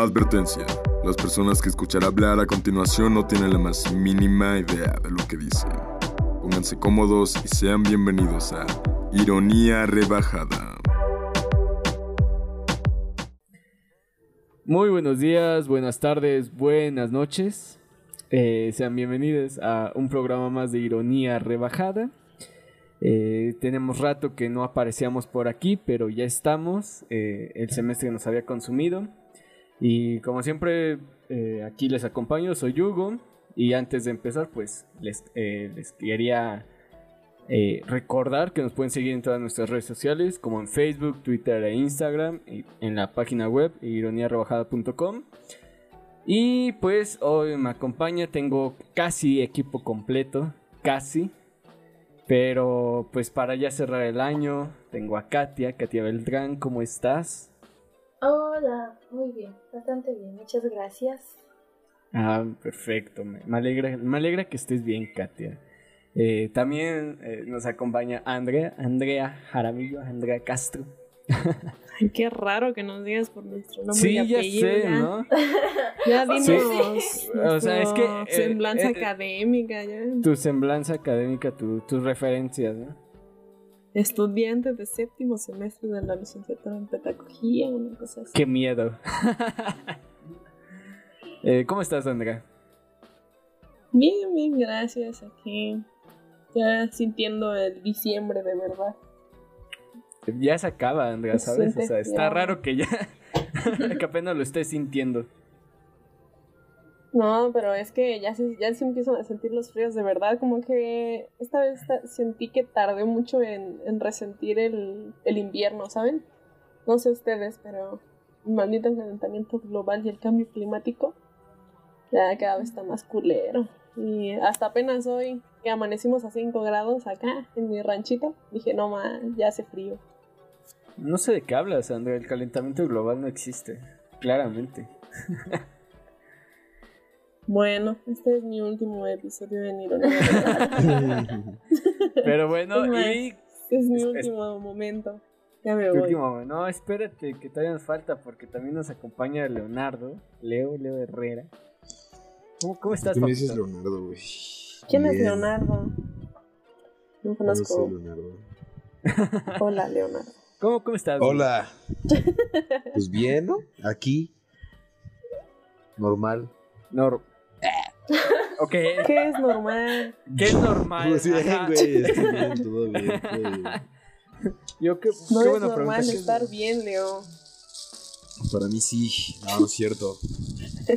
Advertencia. Las personas que escuchar hablar a continuación no tienen la más mínima idea de lo que dicen. Pónganse cómodos y sean bienvenidos a Ironía Rebajada. Muy buenos días, buenas tardes, buenas noches. Eh, sean bienvenidos a un programa más de Ironía Rebajada. Eh, tenemos rato que no aparecíamos por aquí, pero ya estamos. Eh, el semestre nos había consumido. Y como siempre, eh, aquí les acompaño, soy Hugo. Y antes de empezar, pues les, les quería recordar que nos pueden seguir en todas nuestras redes sociales, como en Facebook, Twitter e Instagram, y en la página web ironiarebajada.com. Y pues hoy me acompaña, tengo casi equipo completo, casi. Pero pues para ya cerrar el año, tengo a Katia, Katia Beltrán, ¿cómo estás? Hola, muy bien, bastante bien, muchas gracias. Ah, perfecto, me, alegra, me alegra que estés bien, Katia. Eh, también eh, nos acompaña Andrea, Andrea Jaramillo, Andrea Castro. Ay, qué raro que nos digas por nuestro nombre. Sí, ya sé, ¿no? Ya dinos. O sea, es que. Eh, semblanza eh, académica, ya. Tu semblanza académica, tus referencias, ¿no? Estudiante de séptimo semestre de la licenciatura en pedagogía, una cosa así. Qué miedo. eh, ¿Cómo estás, Andrea? Bien, bien, gracias. Aquí. Ya sintiendo el diciembre de verdad. Ya se acaba, Andrea, ¿sabes? O sea, está raro que ya. que apenas lo estés sintiendo. No, pero es que ya se, ya se empiezan a sentir los fríos de verdad. Como que esta vez sentí que tardé mucho en, en resentir el, invierno, ¿saben? No sé ustedes, pero el maldito calentamiento global y el cambio climático ya cada vez está más culero. Y hasta apenas hoy que amanecimos a 5 grados acá en mi ranchito, dije, no man, ya hace frío. No sé de qué hablas, Andrea. El calentamiento global no existe. Claramente. Bueno, este es mi último episodio de Ironía. Pero bueno, y. Es mi último momento. Ya me voy. Último, no, espérate, que todavía nos falta porque también nos acompaña Leonardo, Leo, Leo Herrera. ¿Cómo, cómo estás, ¿Qué me dices Leonardo, güey? ¿Quién es Leonardo? No conozco. No Leonardo. Hola, Leonardo. ¿Cómo, cómo estás? Hola. pues bien, ¿no? Aquí. Normal. Normal. Okay. ¿Qué es normal? ¿Qué es normal? Pues bien, güey, estoy bien, todo bien, todo bien. Yo qué, no qué es buena normal pregunta. estar bien, Leo. Para mí sí, no, no es cierto.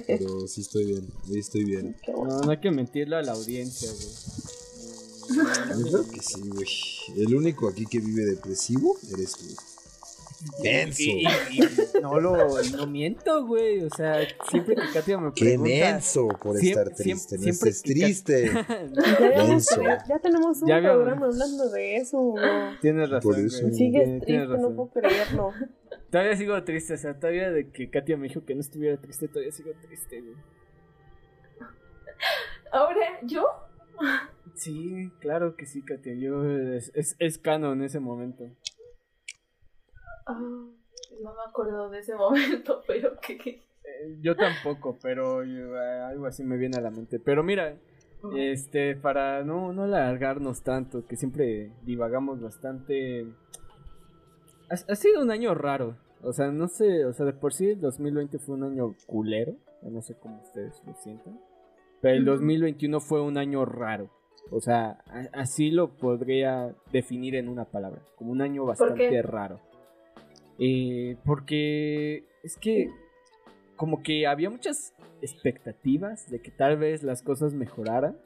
Pero sí estoy bien, hoy estoy bien. No, no hay que mentirle a la audiencia, güey. Yo creo que sí, güey. El único aquí que vive depresivo eres tú. Menso. Y, y, y, no lo no miento, güey. O sea, siempre que Katia me Qué pregunta. menso por Siem- estar triste. no siempre estés que- triste. Ya, habíamos- Menso. ya tenemos un Ya programa hablando de eso. güey. Tienes razón. Por eso. Sigues triste, tienes no puedo creerlo. Todavía sigo triste, o sea, todavía de que Katia me dijo que no estuviera triste, todavía sigo triste, güey. Ahora, ¿yo? Sí, claro que sí, Katia. Yo es, es, es canon en ese momento. No me acuerdo de ese momento, pero que... Eh, Yo tampoco, pero yo, eh, algo así me viene a la mente. Pero mira, este, para no, no alargarnos tanto, que siempre divagamos bastante. Ha, ha sido un año raro. O sea, no sé, o sea, de por sí el 2020 fue un año culero. No sé cómo ustedes lo sientan. Pero el Ujú. 2021 fue un año raro. O sea, a- así lo podría definir en una palabra. Como un año bastante raro. Eh, porque es que como que había muchas expectativas de que tal vez las cosas mejoraran.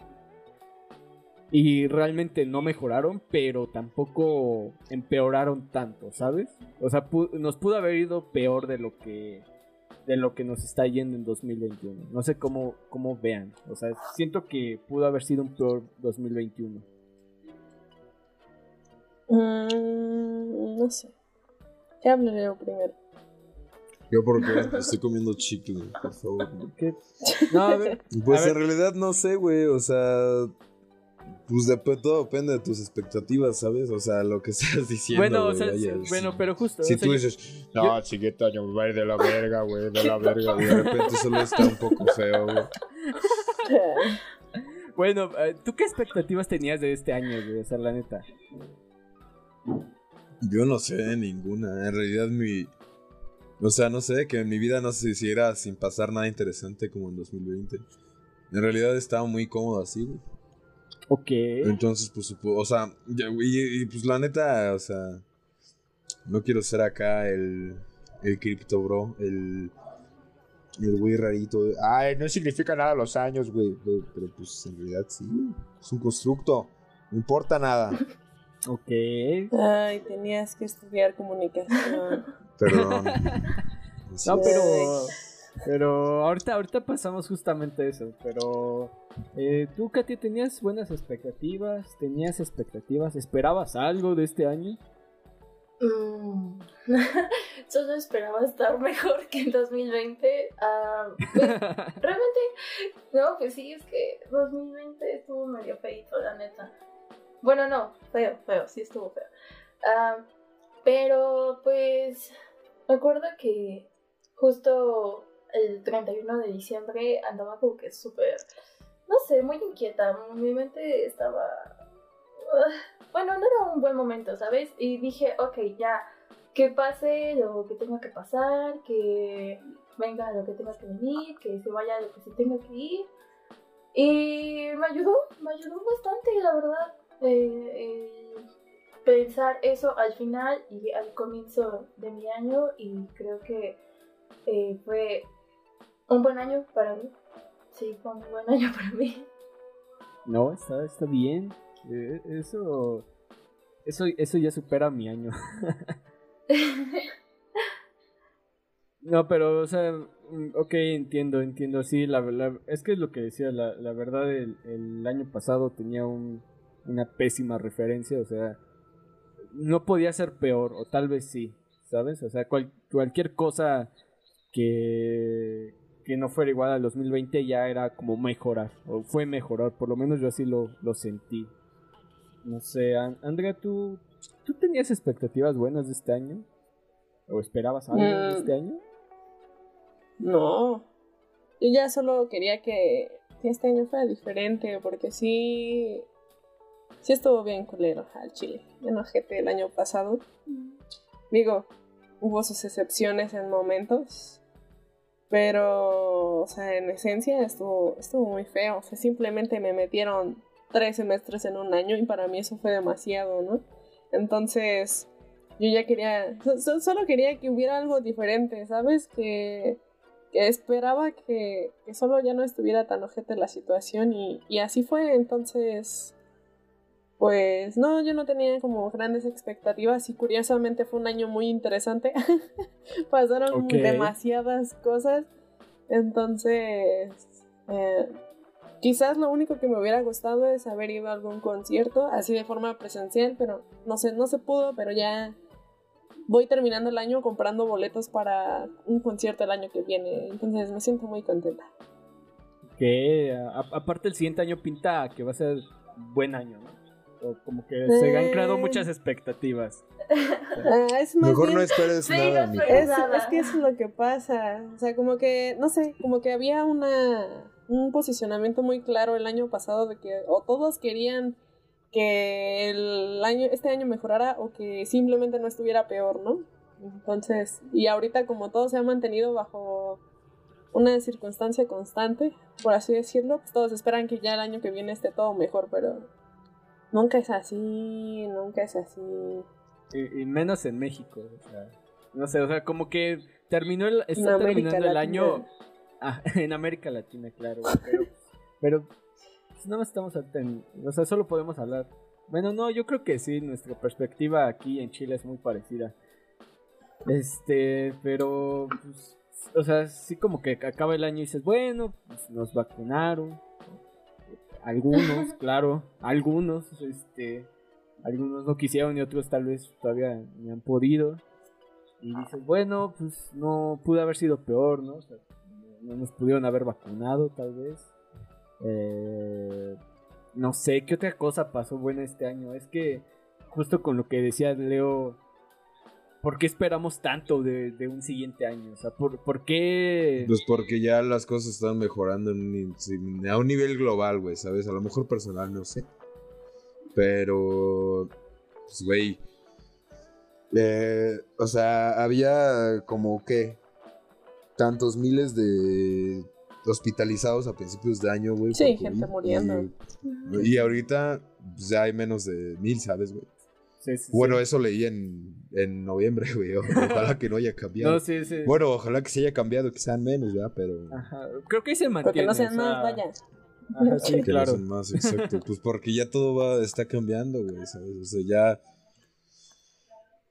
Y realmente no mejoraron, pero tampoco empeoraron tanto, ¿sabes? O sea, nos pudo haber ido peor de lo que de lo que nos está yendo en 2021. No sé cómo, cómo vean. O sea, siento que pudo haber sido un peor 2021. Mm, no sé. ¿Qué hablo Leo primero? Yo porque estoy comiendo chicle, por favor. ¿Qué? No, a ver. Pues A ver. en realidad no sé, güey. O sea, Pues dep- todo depende de tus expectativas, ¿sabes? O sea, lo que estás diciendo. Bueno, o güey, sea, vaya, sí, bueno, pero justo. Si o sea, tú yo- dices, no, siguiente año me va a ir de la verga, güey, de la verga, güey. De repente solo está un poco feo, güey. Bueno, eh, ¿tú qué expectativas tenías de este año, güey? O sea, la neta. Yo no sé ninguna. En realidad, mi. O sea, no sé, que en mi vida no se hiciera sin pasar nada interesante como en 2020. En realidad estaba muy cómodo así, güey. Ok. Entonces, pues, o sea, y, y, pues la neta, o sea, no quiero ser acá el, el cripto bro, el, el güey rarito. Ay, no significa nada los años, güey, güey", pero pues en realidad sí, güey, es un constructo, no importa nada. Ok. Ay, tenías que estudiar comunicación. Perdón. No, pero. Pero ahorita, ahorita pasamos justamente eso. Pero. eh, ¿Tú, Katy, tenías buenas expectativas? ¿Tenías expectativas? ¿Esperabas algo de este año? Mm. Solo esperaba estar mejor que en 2020. Ah, pues, realmente, no, pues sí, es que 2020 estuvo medio feito, la neta. Bueno, no, feo, feo, sí estuvo feo. Ah, pero pues, me acuerdo que justo el 31 de diciembre andaba como que súper, no sé, muy inquieta. Mi mente estaba... ah, bueno, no era un buen momento, ¿sabes? Y dije, ok, ya, que pase lo que tenga que pasar, que venga lo que tenga que venir, que se vaya lo que se tenga que ir. Y me ayudó, me ayudó bastante, la verdad, eh, eh, pensar eso al final y al comienzo de mi año y creo que eh, fue un buen año para mí. Sí, fue un buen año para mí. No, está, está bien. Eh, eso, eso. Eso ya supera mi año. No, pero, o sea, mm, ok, entiendo, entiendo, sí, la, la- es que es lo que decía, la, la verdad, el, el año pasado tenía un, una pésima referencia, o sea, no podía ser peor, o tal vez sí, ¿sabes? O sea, cual- cualquier cosa que, que no fuera igual al 2020 ya era como mejorar, o fue mejorar, por lo menos yo así lo, lo sentí. No sé, An- Andrea, ¿tú, ¿tú tenías expectativas buenas de este año? ¿O esperabas algo de Mm. este año? No. Yo ya solo quería que, que este año fuera diferente, porque sí. Sí estuvo bien culero al Chile. Enojete el año pasado. Digo, hubo sus excepciones en momentos. Pero, o sea, en esencia estuvo, estuvo muy feo. O sea, simplemente me metieron tres semestres en un año y para mí eso fue demasiado, ¿no? Entonces, yo ya quería, so- so- solo quería que hubiera algo diferente, ¿sabes? Que, que esperaba que, que solo ya no estuviera tan ojete la situación y, y así fue, entonces, pues no, yo no tenía como grandes expectativas y curiosamente fue un año muy interesante. Pasaron demasiadas cosas, entonces, eh, quizás lo único que me hubiera gustado es haber ido a algún concierto, así de forma presencial, pero no sé, no se pudo, pero ya voy terminando el año comprando boletos para un concierto el año que viene, entonces me siento muy contenta. Que a- aparte el siguiente año pinta que va a ser buen año, ¿no? O como que se han creado muchas expectativas. Ah, es más Mejor bien- no esperes Sí, nada, no esperes. Es, Nada. es que eso es lo que pasa. O sea, como que, no sé, como que había una un posicionamiento muy claro el año pasado de que o todos querían que el año, este año mejorara o que simplemente no estuviera peor, ¿no? Entonces, y ahorita como todo se ha mantenido bajo una circunstancia constante, por así decirlo, pues todos esperan que ya el año que viene esté todo mejor, pero nunca es así, nunca es así. Y, y menos en México. O sea, no sé, o sea, como que terminó el, En está América terminando el Latina. año. Ah, en América Latina, claro. Pero, pero pues nada más estamos en- O sea, solo podemos hablar. Bueno, no, yo creo que sí, nuestra perspectiva aquí en Chile es muy parecida. Este, pero, pues, o sea, sí como que acaba el año y dices, bueno, pues nos vacunaron. Algunos, claro, algunos, este, algunos no quisieron y otros tal vez todavía ni han podido. Y dices, bueno, pues no pudo haber sido peor, ¿no? O sea, no nos pudieron haber vacunado tal vez. Eh, no sé, ¿qué otra cosa pasó buena este año? Es que justo con lo que decía Leo, ¿por qué esperamos tanto de, de un siguiente año? O sea, ¿por, por qué...? Pues porque ya las cosas están mejorando en a un nivel global, güey, ¿sabes? A lo mejor personal, no sé. Pero, pues, güey. eh, o sea, había como que tantos miles de hospitalizados a principios de año, güey. Sí, gente COVID, muriendo. Y, y ahorita pues, ya hay menos de mil, ¿sabes, güey? Sí, sí, sí. Bueno, eso leí en, en noviembre, güey. Ojalá que no haya cambiado. No, sí, sí. Bueno, ojalá que se haya cambiado, que sean menos, ¿verdad? Pero... Ajá, Creo que ahí se Porque mantiene. no sean o sea, más, vaya. ajá, sí, Que no claro. sean más, exacto. Pues porque ya todo va, está cambiando, güey, ¿sabes? O sea, ya...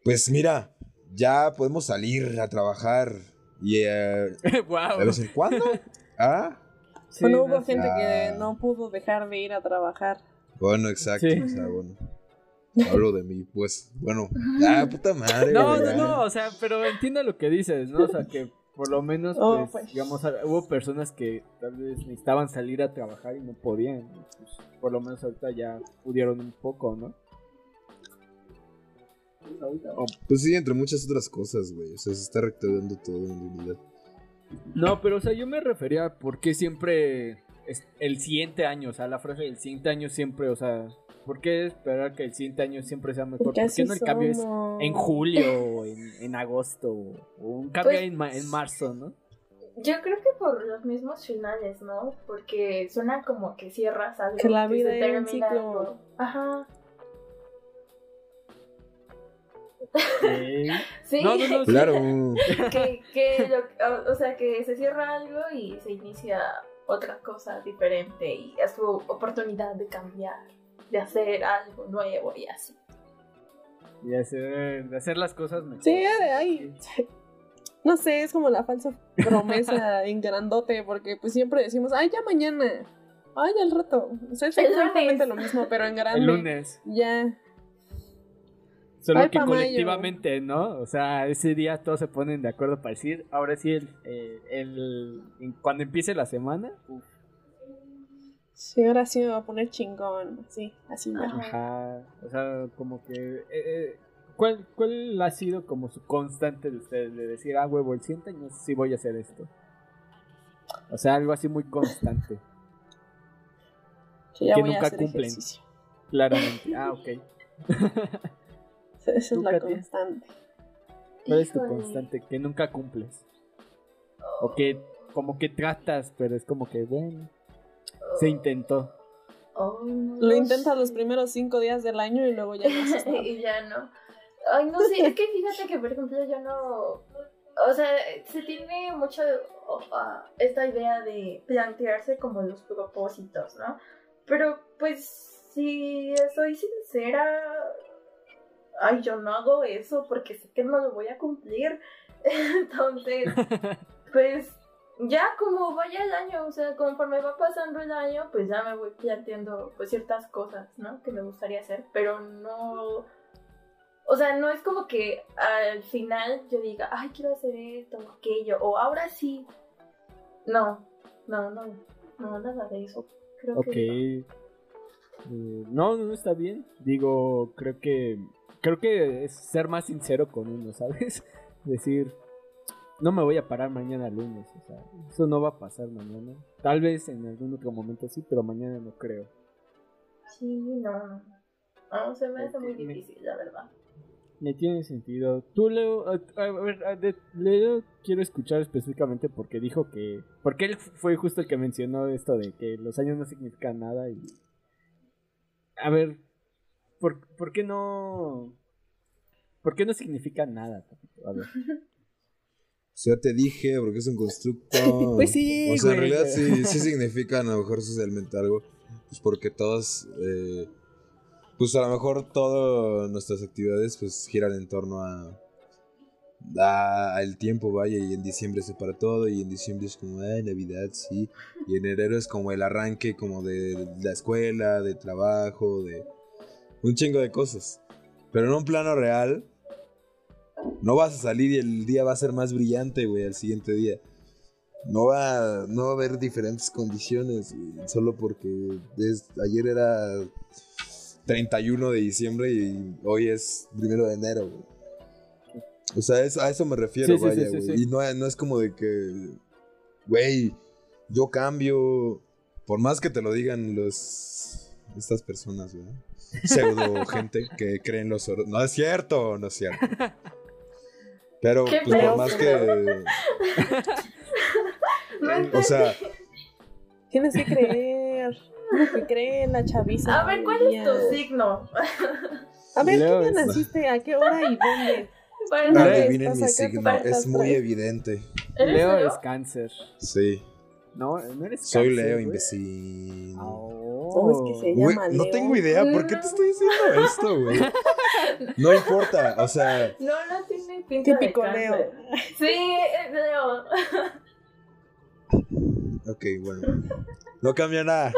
Pues mira, ya podemos salir a trabajar y eh, wow. de vez en cuando. Ah, Sí, bueno, no, hubo gente Ah. que no pudo dejar de ir a trabajar. bueno, exacto. Sí. O sea, bueno. Hablo de mí, pues. Bueno. Ah, puta madre. No, güey, no, no, o sea, pero entiendo lo que dices, ¿no? O sea, que por lo menos, Oh, pues, pues. digamos, hubo personas que tal vez necesitaban salir a trabajar y no podían. pues, por lo menos ahorita ya pudieron un poco, ¿no? O- Pues sí, entre muchas otras cosas, güey. O sea, se está reactivando todo en realidad. No, pero o sea, yo me refería a por qué siempre es el siguiente año, o sea, la frase del siguiente año siempre, o sea, ¿por qué esperar que el siguiente año siempre sea mejor? ¿Por Porque qué no el cambio es en julio o en, en agosto o un cambio Pues- en, ma- en marzo, ¿no? Yo creo que por los mismos finales, ¿no? Porque suena como que cierras algo. Que la se vida era un termina ciclo. algo. Ajá. Ok. Sí. No, no, no, sí. Claro. que, que lo- o, o sea, que se cierra algo y se inicia otra cosa diferente y es su oportunidad de cambiar, de hacer algo nuevo y así. Y hacer, de hacer las cosas mejor. Sí, ay, no sé, es como la falsa promesa en grandote, porque pues siempre decimos, ay, ya mañana, ay, al rato. O sea, es El exactamente lunes. lo mismo, pero en grande. El lunes. Ya. Solo Ay, que colectivamente, ¿no? O sea, ese día todos se ponen de acuerdo para decir, ahora sí, el, eh, el, en- cuando empiece la semana, uf, Sí, ahora sí me va a poner chingón. Sí, así me Ajá. O sea, como que... eh, eh, ¿cuál, ¿Cuál ha sido como su constante de ustedes? De decir, ah, huevo, el siguiente año sí voy a hacer esto. O sea, algo así muy constante, Que ya que voy a nunca hacer cumplen. ejercicio. claramente. Ah, ok. Esa es ¿Tú, la Katia? constante. ¿Cuál es tu constante? Que nunca cumples. O que como que tratas, pero es como que, bueno, se intentó. No Lo intentas los primeros cinco días del año y luego ya no y ya no. Ay, no sé, es que fíjate que, por ejemplo, yo no. O sea, se tiene mucho ah, esta idea de plantearse como los propósitos, ¿no? Pero, pues, si soy sincera. Ay, yo no hago eso porque sé que no lo voy a cumplir. Entonces, pues ya como vaya el año, o sea, conforme va pasando el año, pues ya me voy planteando pues ciertas cosas, ¿no? Que me gustaría hacer, pero no... O sea, no es como que al final yo diga, ay, quiero hacer esto o aquello, o ahora sí. No, no, no, no, nada de eso. Creo Ok. que... Eh, no, no está bien. Digo, creo que creo que es ser más sincero con uno, ¿sabes? Decir, no me voy a parar mañana lunes, o sea, eso no va a pasar mañana. Tal vez en algún otro momento sí, pero mañana no creo. Sí, no. No, se me hace muy difícil, la verdad. Me tiene sentido. Tú, Leo, a, a ver, a- de- Leo, quiero escuchar específicamente porque dijo que. Porque él fue justo el que mencionó esto de que los años no significan nada y. A ver, ¿por, por qué no. ¿Por qué no significa nada? A ver. O sea, te dije, porque es un constructo. Pues sí, O sea, en realidad sí, sí significa a lo mejor socialmente algo. Pues porque todas. eh, pues a lo mejor todas nuestras actividades pues giran en torno a. a- al tiempo, vaya, y en diciembre se para todo, y en diciembre es como, ah, Navidad, sí. Y en enero es como el arranque como de la escuela, de trabajo, de. un chingo de cosas. Pero en un plano real, no vas a salir y el día va a ser más brillante, güey, al siguiente día. no va, no va a haber diferentes condiciones, güey, solo porque es- ayer era 31 de diciembre y hoy es primero de enero, güey. O sea, es- a eso me refiero, Sí, sí, sí, vaya, sí, güey. Y no, no es como de que, güey, yo cambio, por más que te lo digan los estas personas, güey. Pseudo gente que creen los oros. No es cierto, no es cierto. Pero pues, por más que, No o sea, Tienes que creer. Lo que cree la chaviza. A ver, ¿cuál es tu signo? A ver, Leo ¿qué día naciste? ¿A qué hora y dónde? Para no Leo, adivinen mi signo, es muy evidente. ¿Eres Leo Leo? es cáncer. Sí, No, no eres soy cáncer, Leo, güey. imbécil. Oh. ¿Cómo es que se Güey, llama no Leo? tengo idea, ¿por qué te estoy diciendo esto, güey? No importa, o sea, No, no tiene pinta Típico de Leo. Sí, es Leo. ok, bueno. No cambia nada.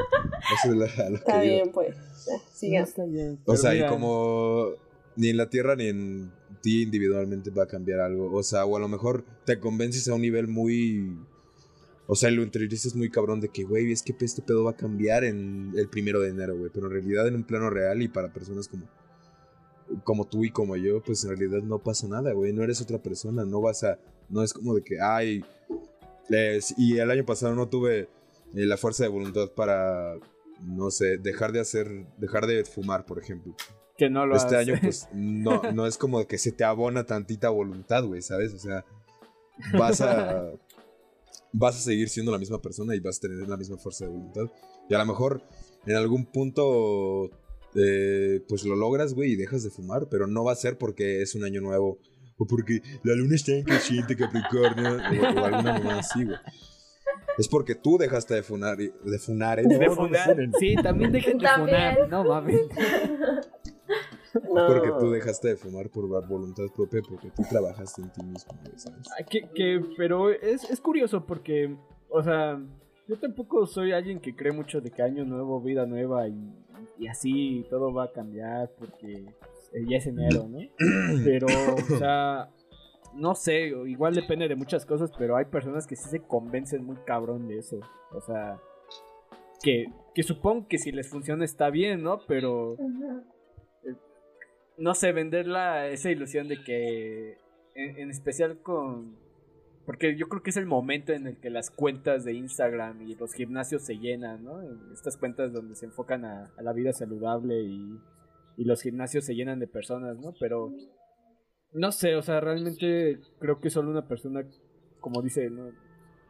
Eso es lo que Está digo. bien, pues. Ya, No, sigan. está bien. O sea, y como ni en la Tierra ni en ti individualmente va a cambiar algo. O sea, o a lo mejor te convences a un nivel muy... O sea, lo interiorizas muy cabrón de que, güey, es que este pedo va a cambiar en el primero de enero, güey. Pero en realidad en un plano real y para personas como, como tú y como yo, pues en realidad no pasa nada, güey. No eres otra persona, no vas a... No es como de que, ay... y el año pasado no tuve eh, la fuerza de voluntad para, no sé, dejar de hacer, dejar de fumar, por ejemplo. que no lo Este hace. año, pues, no, no es como que se te abona tantita voluntad, güey, ¿sabes? O sea, vas a. Vas a seguir siendo la misma persona y vas a tener la misma fuerza de voluntad. Y a lo mejor en algún punto, eh, pues lo logras, güey, y dejas de fumar, pero no va a ser porque es un año nuevo o porque la luna está en creciente Capricornio o, o alguna mamá así, güey. Es porque tú dejaste de funar, de funar, ¿eh? De No, funar. Sí, también dejen de También. funar. No mames. No. Porque tú dejaste de fumar por voluntad propia, porque tú trabajaste en ti mismo, güey, ¿sabes? Ah, Que, que- pero es, es curioso porque, o sea, yo tampoco soy alguien que cree mucho de que año nuevo, vida nueva y, y así todo va a cambiar porque pues, ya es enero, ¿no? Pero, o sea, no sé, igual depende de muchas cosas, pero hay personas que sí se convencen muy cabrón de eso. O sea, que, que supongo que si les funciona está bien, ¿no? Pero Ujú. no sé, vender la, esa ilusión de que, en, en especial con... Porque yo creo que es el momento en el que las cuentas de Instagram y los gimnasios se llenan, ¿no? Estas cuentas donde se enfocan a, a la vida saludable y, y los gimnasios se llenan de personas, ¿no? Pero no sé, o sea, realmente creo que solo una persona, como dice, ¿no?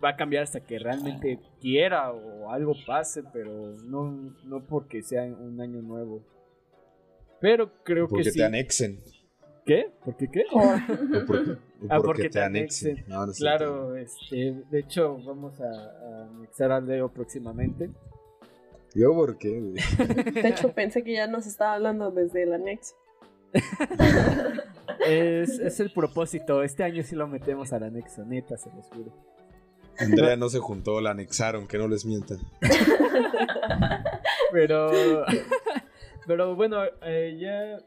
va a cambiar hasta que realmente quiera o algo pase, pero no, no porque sea un año nuevo. Pero creo Porque que te sí. anexen. ¿Qué? ¿Por qué qué? O porque, o Ah, porque porque te te anexen. anexen. No, no es Claro, este, de hecho vamos a, a anexar al Leo próximamente. ¿Yo por qué, güey? De hecho, pensé que ya nos estaba hablando desde el anexo. Es, es el propósito, este año sí lo metemos al anexo, neta, se los juro. Andrea no se juntó, la anexaron, que no les mientan. Pero, pero bueno, eh, ya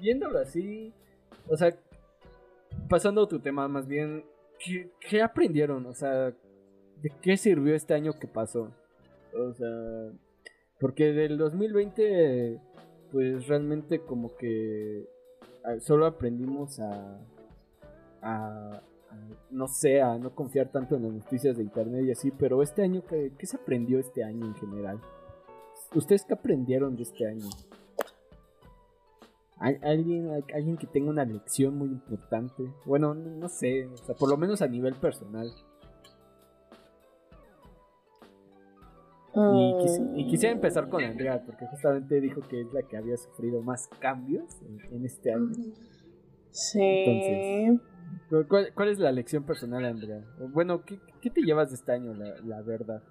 viéndolo así, o sea, pasando a tu tema más bien, ¿qué, aprendieron? O sea, ¿de qué sirvió este año que pasó? O sea, porque del 2020, pues realmente como que ah, solo aprendimos a, a, a, no sé, a no confiar tanto en las noticias de internet y así, pero este año, ¿qué, qué se aprendió este año en general? ¿Ustedes qué aprendieron de este año? ¿Hay alguien, alguien que tenga una lección muy importante? Bueno, no, no sé, o sea, por lo menos a nivel personal. Y, quisi- y quisiera empezar con Andrea, porque justamente dijo que es la que había sufrido más cambios en, en este año. Sí. Entonces. ¿Cuál- ¿Cuál, es la lección personal, Andrea? Bueno, ¿qué, qué te llevas de este año, la, la verdad?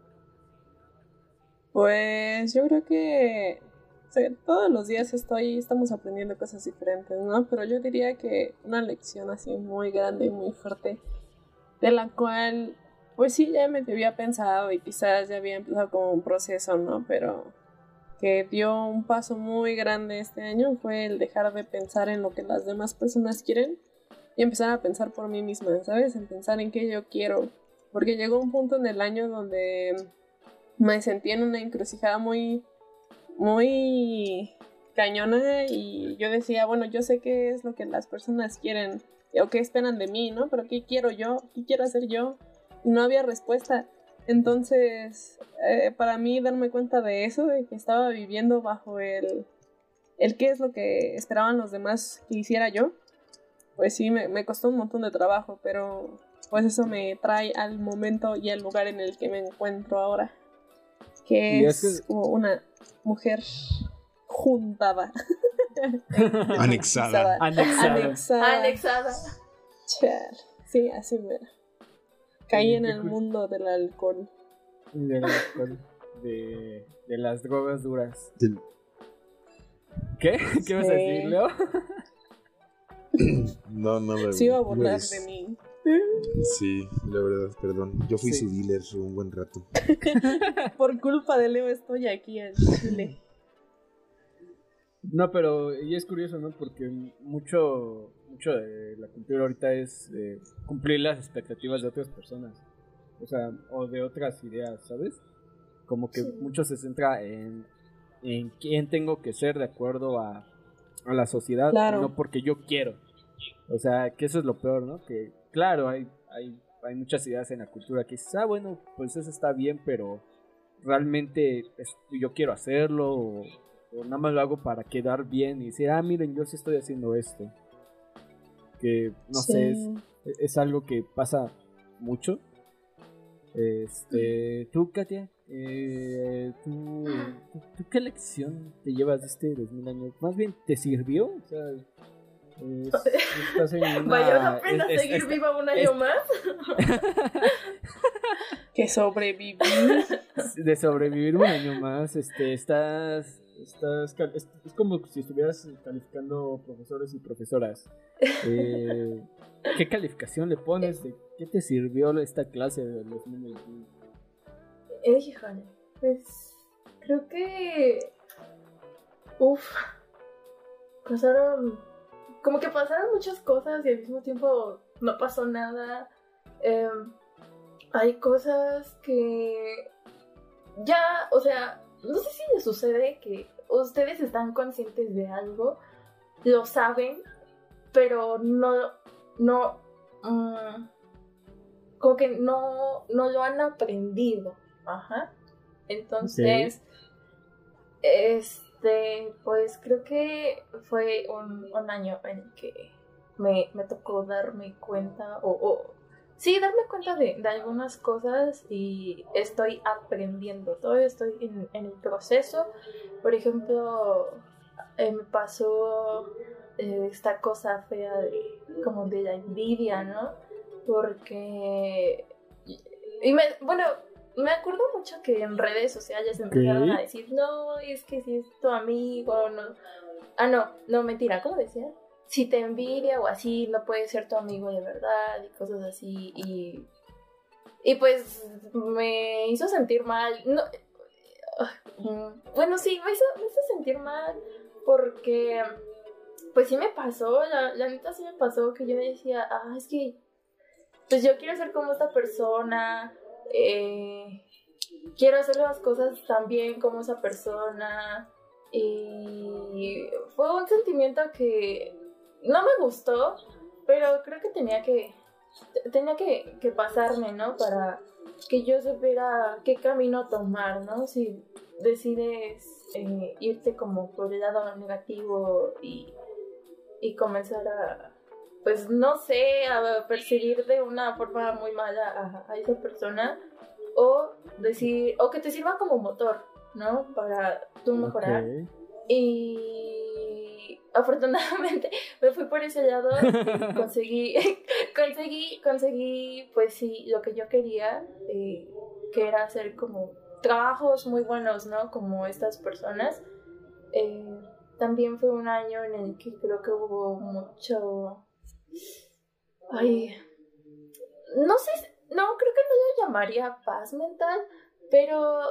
Pues yo creo que sea, todos los días estoy, estamos aprendiendo cosas diferentes, ¿no? Pero yo diría que una lección así muy grande y muy fuerte, de la cual, pues sí, ya me había pensado y quizás ya había empezado como un proceso, ¿no? Pero que dio un paso muy grande este año fue el dejar de pensar en lo que las demás personas quieren y empezar a pensar por mí misma, ¿sabes? En pensar en qué yo quiero porque llegó un punto en el año donde me sentí en una encrucijada muy, muy cañona y yo decía, bueno, yo sé qué es lo que las personas quieren o qué esperan de mí, ¿no? Pero ¿qué quiero yo? ¿Qué quiero hacer yo? Y no había respuesta. Entonces, eh, para mí darme cuenta de eso, de que estaba viviendo bajo el, el qué es lo que esperaban los demás que hiciera yo, pues sí, me, me costó un montón de trabajo, pero pues eso me trae al momento y al lugar en el que me encuentro ahora. Que es, como una mujer juntada. Anexada. Anexada. Anexada. Sí, así me Caí en el mundo del alcohol. Del alcohol. De, de las drogas duras. ¿Qué? ¿Qué vas a decir, Leo? No, no me Sí iba a burlar de mí. Sí, la verdad, perdón. Yo fui su dealer un buen rato. Por culpa de Leo estoy aquí en Chile. No, pero y es curioso, ¿no? Porque mucho, mucho de la cultura ahorita es eh, cumplir las expectativas de otras personas. O sea, o de otras ideas, ¿sabes? Como que mucho se centra en, en quién tengo que ser de acuerdo a, a la sociedad, no porque yo quiero. O sea, que eso es lo peor, ¿no? Que claro, hay, hay, hay muchas ideas en la cultura que dices, ah, bueno, pues eso está bien, pero realmente yo quiero hacerlo o, nada más lo hago para quedar bien y decir, ah, miren, yo sí estoy haciendo esto. Que, no sé, es, algo que pasa mucho. Este, tú, Katia, eh, ¿tú, tú, qué lección te llevas de este 2000 años? Más bien, ¿te sirvió? O sea, Vaya la pena seguir viva un año más. que sobrevivir. De sobrevivir un año más, este, estás, estás, es, como si estuvieras calificando profesores y profesoras. Eh, ¿Qué calificación le pones? ¿De qué te sirvió esta clase de 2021? Híjole, pues creo que, uff, pasaron como que pasaron muchas cosas y al mismo tiempo no pasó nada. Em, hay cosas que ya, o sea, no sé si les sucede que ustedes están conscientes de algo, lo saben, pero no, no, mm, como que no, no lo han aprendido. Ajá. Entonces, es este, pues creo que fue un, año en el que me, tocó darme cuenta, o, sí, darme cuenta de, algunas cosas y estoy aprendiendo, todavía estoy en, el proceso. Por ejemplo, eh, me pasó eh, esta cosa fea de, como de la envidia, ¿no? Porque... Me, bueno, me acuerdo mucho que en redes sociales empezaron a decir, no, es que si es tu amigo, no. Ah, no, no, mentira, ¿cómo decía? Si te envidia o así, no puede ser tu amigo de verdad y cosas así. Y, y pues me hizo sentir mal. No, mm, bueno, sí, me hizo, me hizo sentir mal porque, pues sí me pasó, la, la neta sí me pasó que yo decía, ah, es que, pues yo quiero ser como esta persona eh, quiero hacer las cosas tan bien como esa persona. Y fue un sentimiento que no me gustó, pero creo que tenía que, tenía que, pasarme, ¿no? Para que yo supiera qué camino tomar, ¿no? Si decides eh, irte como por el lado negativo y, y comenzar a, pues no sé, a perseguir de una forma muy mala a, esa persona o decir, o que te sirva como motor, ¿no? Para tú mejorar. Y afortunadamente me fui por ese lado y conseguí, conseguí, conseguí, pues sí, lo que yo quería, eh, que era hacer como trabajos muy buenos, ¿no? Como estas personas. Eh, también fue un año en el que creo que hubo mucho Ay. No sé, no, creo que no lo llamaría paz mental, pero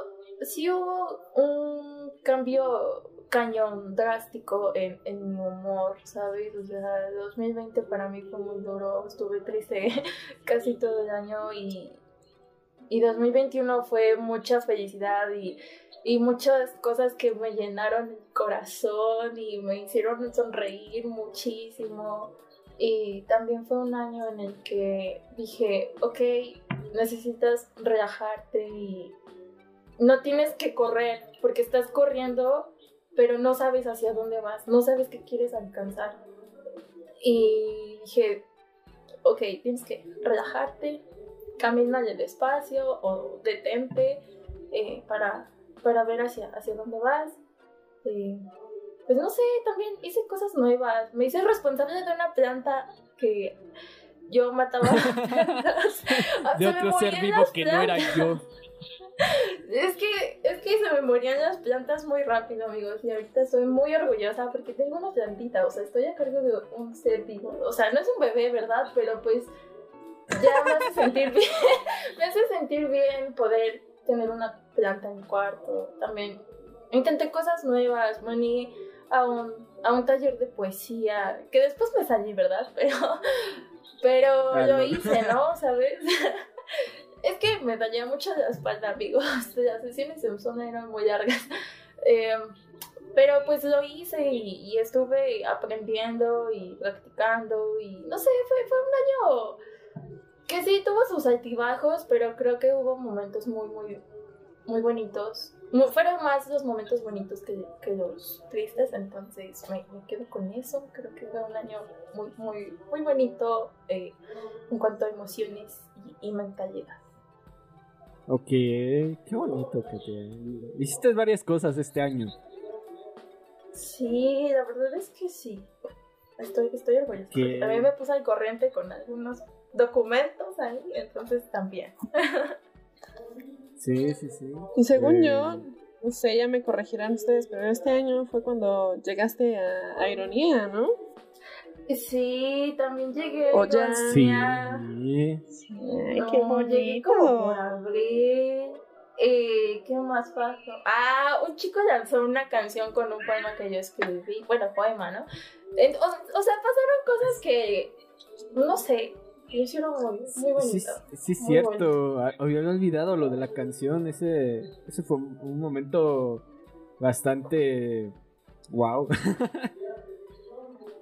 sí hubo un cambio cañón drástico en, en mi humor, ¿sabes? O sea, 2020 para mí fue muy duro, estuve triste casi todo el año y, y 2021 fue mucha felicidad y, y muchas cosas que me llenaron el corazón y me hicieron sonreír muchísimo. Y también fue un año en el que dije, ok, necesitas relajarte y no tienes que correr, porque estás corriendo, pero no sabes hacia dónde vas, no sabes qué quieres alcanzar. Y dije, ok, tienes que relajarte, camina el espacio o detente eh, para, para ver hacia, hacia dónde vas. Eh, pues no sé, también hice cosas nuevas. Me hice responsable de una planta que yo mataba de otro ser vivo que no era yo. Es que, es que se me morían las plantas muy rápido, amigos. Y ahorita estoy muy orgullosa porque tengo una plantita. O sea, estoy a cargo de un ser vivo. O sea, no es un bebé, ¿verdad? Pero pues ya me hace sentir bien. me hace sentir bien poder tener una planta en mi cuarto. También intenté cosas nuevas. Me a un, a un taller de poesía. Que después me salí, ¿verdad? Pero, pero lo hice, ¿no? ¿Sabes? Es que me dañé mucho la espalda, amigos. Las sesiones en zona eran muy largas. Em, pero pues lo hice y, estuve aprendiendo y practicando y no sé, fue, fue un año que sí tuvo sus altibajos, pero creo que hubo momentos muy, muy, muy bonitos. Fueron más los momentos bonitos que, que los tristes, entonces me, quedo con eso. Creo que fue un año muy, muy, muy bonito eh, en cuanto a emociones y, y mentalidad. Ok, qué bonito que te... Hiciste varias cosas este año. Sí, la verdad es que sí. Estoy, estoy orgullosa. También me puse al corriente con algunos documentos ahí, entonces también. sí, sí, sí. Y según yo, eh, no sé, ya me corregirán ustedes, pero este año fue cuando llegaste a Ironía, ¿no? Sí, también llegué. O ya. Sí. Ay, qué bonito. Llegué como por abril. Eh, ¿Qué más pasó? Ah, un chico lanzó una canción con un poema que yo escribí. Bueno, poema, ¿no? O, sea, pasaron cosas que. No sé. Lo hicieron muy, muy bonito. Sí, sí es cierto. Había olvidado lo de la canción. Ese, ese fue un momento bastante. ¡Wow!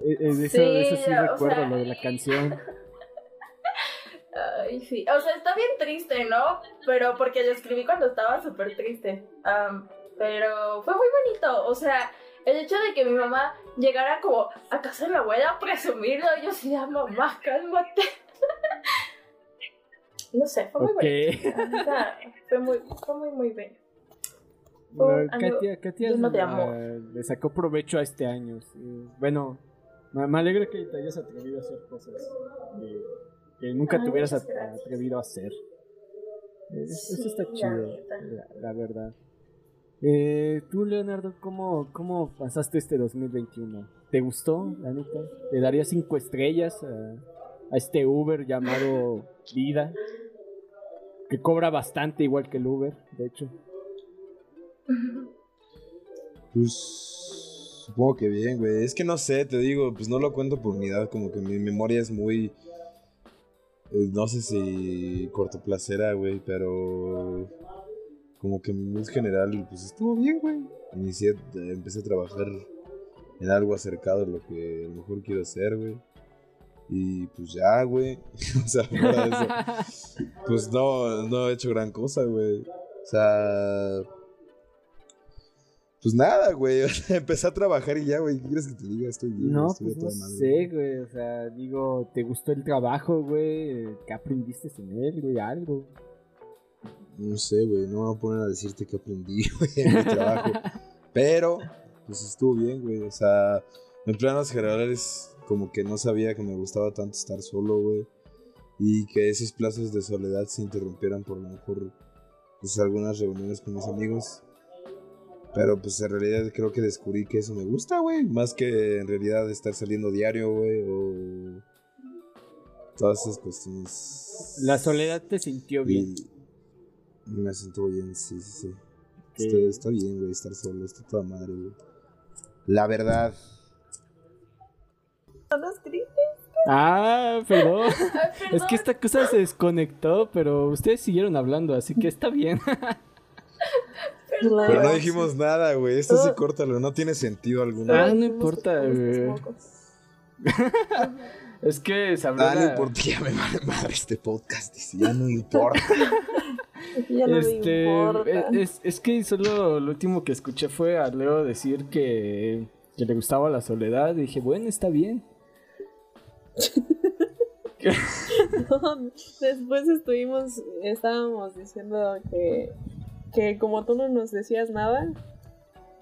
Eh, eh, eso, sí, eso sí recuerdo, lo de la canción. Ay, sí. O sea, está bien triste, ¿no? Pero porque lo escribí cuando estaba súper triste. pero fue muy bonito. O sea, el hecho de que mi mamá llegara como a casa de mi abuela a presumirlo, yo sí, mamá, cálmate. No sé, fue muy bonito. fue muy, fue muy, muy bien. Katia, Katia le sacó provecho a este año. Bueno, me, alegra que te hayas atrevido a hacer cosas que, nunca te hubieras atrevido a hacer. eso está chido, la, verdad. Eh, Tú, Leonardo, ¿cómo, ¿cómo pasaste este 2021? ¿Te gustó, la neta? ¿Le daría cinco estrellas a, a este Uber llamado Vida? Que cobra bastante igual que el Uber, de hecho. Pues Supongo que bien, güey. Es que no sé, te digo, pues no lo cuento por unidad, como que mi memoria es muy... Eh, no sé si cortoplacera, güey, pero... Como que muy general, pues estuvo bien, güey. Inicié, empecé a trabajar en algo acercado a lo que a lo mejor quiero hacer, güey. Y pues ya, güey. o sea, fuera de eso. Pues no, no he hecho gran cosa, güey. O sea, pues nada, güey. empecé a trabajar y ya, güey. ¿Qué quieres que te diga? Estoy bien. No, estoy pues no sé, güey. O sea, digo, ¿te gustó el trabajo, güey? ¿Qué aprendiste en él, güey? Algo. No sé, güey. No me voy a poner a decirte que aprendí, güey, en el trabajo. Pero, pues estuvo bien, güey. O sea, en planos generales, como que no sabía que me gustaba tanto estar solo, güey. Y que esos plazos de soledad se interrumpieran por lo mejor, pues algunas reuniones con mis amigos pero pues en realidad creo que descubrí que eso me gusta, güey. Más que en realidad estar saliendo diario, güey. O todas esas cuestiones. La soledad te sintió bien. Me siento bien, sí, sí, sí. Está, bien, güey, estar solo. Está toda madre, güey. La verdad. ¿Son los tristes? Ah, perdón. Ay, Es que esta cosa se desconectó, pero ustedes siguieron hablando, así que está bien. Pero no dijimos nada, güey. Esto sí Oh. córtalo, no tiene sentido alguno. Ah, no Dijimos que importa, güey. Es que se habló Ah, no importa, ya me vale madre este podcast. Dice, ya no importa. Ya no este, me importa. eh, es, es que solo lo último que escuché fue a Leo decir que, que le gustaba la soledad. Y dije, bueno, está bien. Después estuvimos, estábamos diciendo que, que como tú no nos decías nada,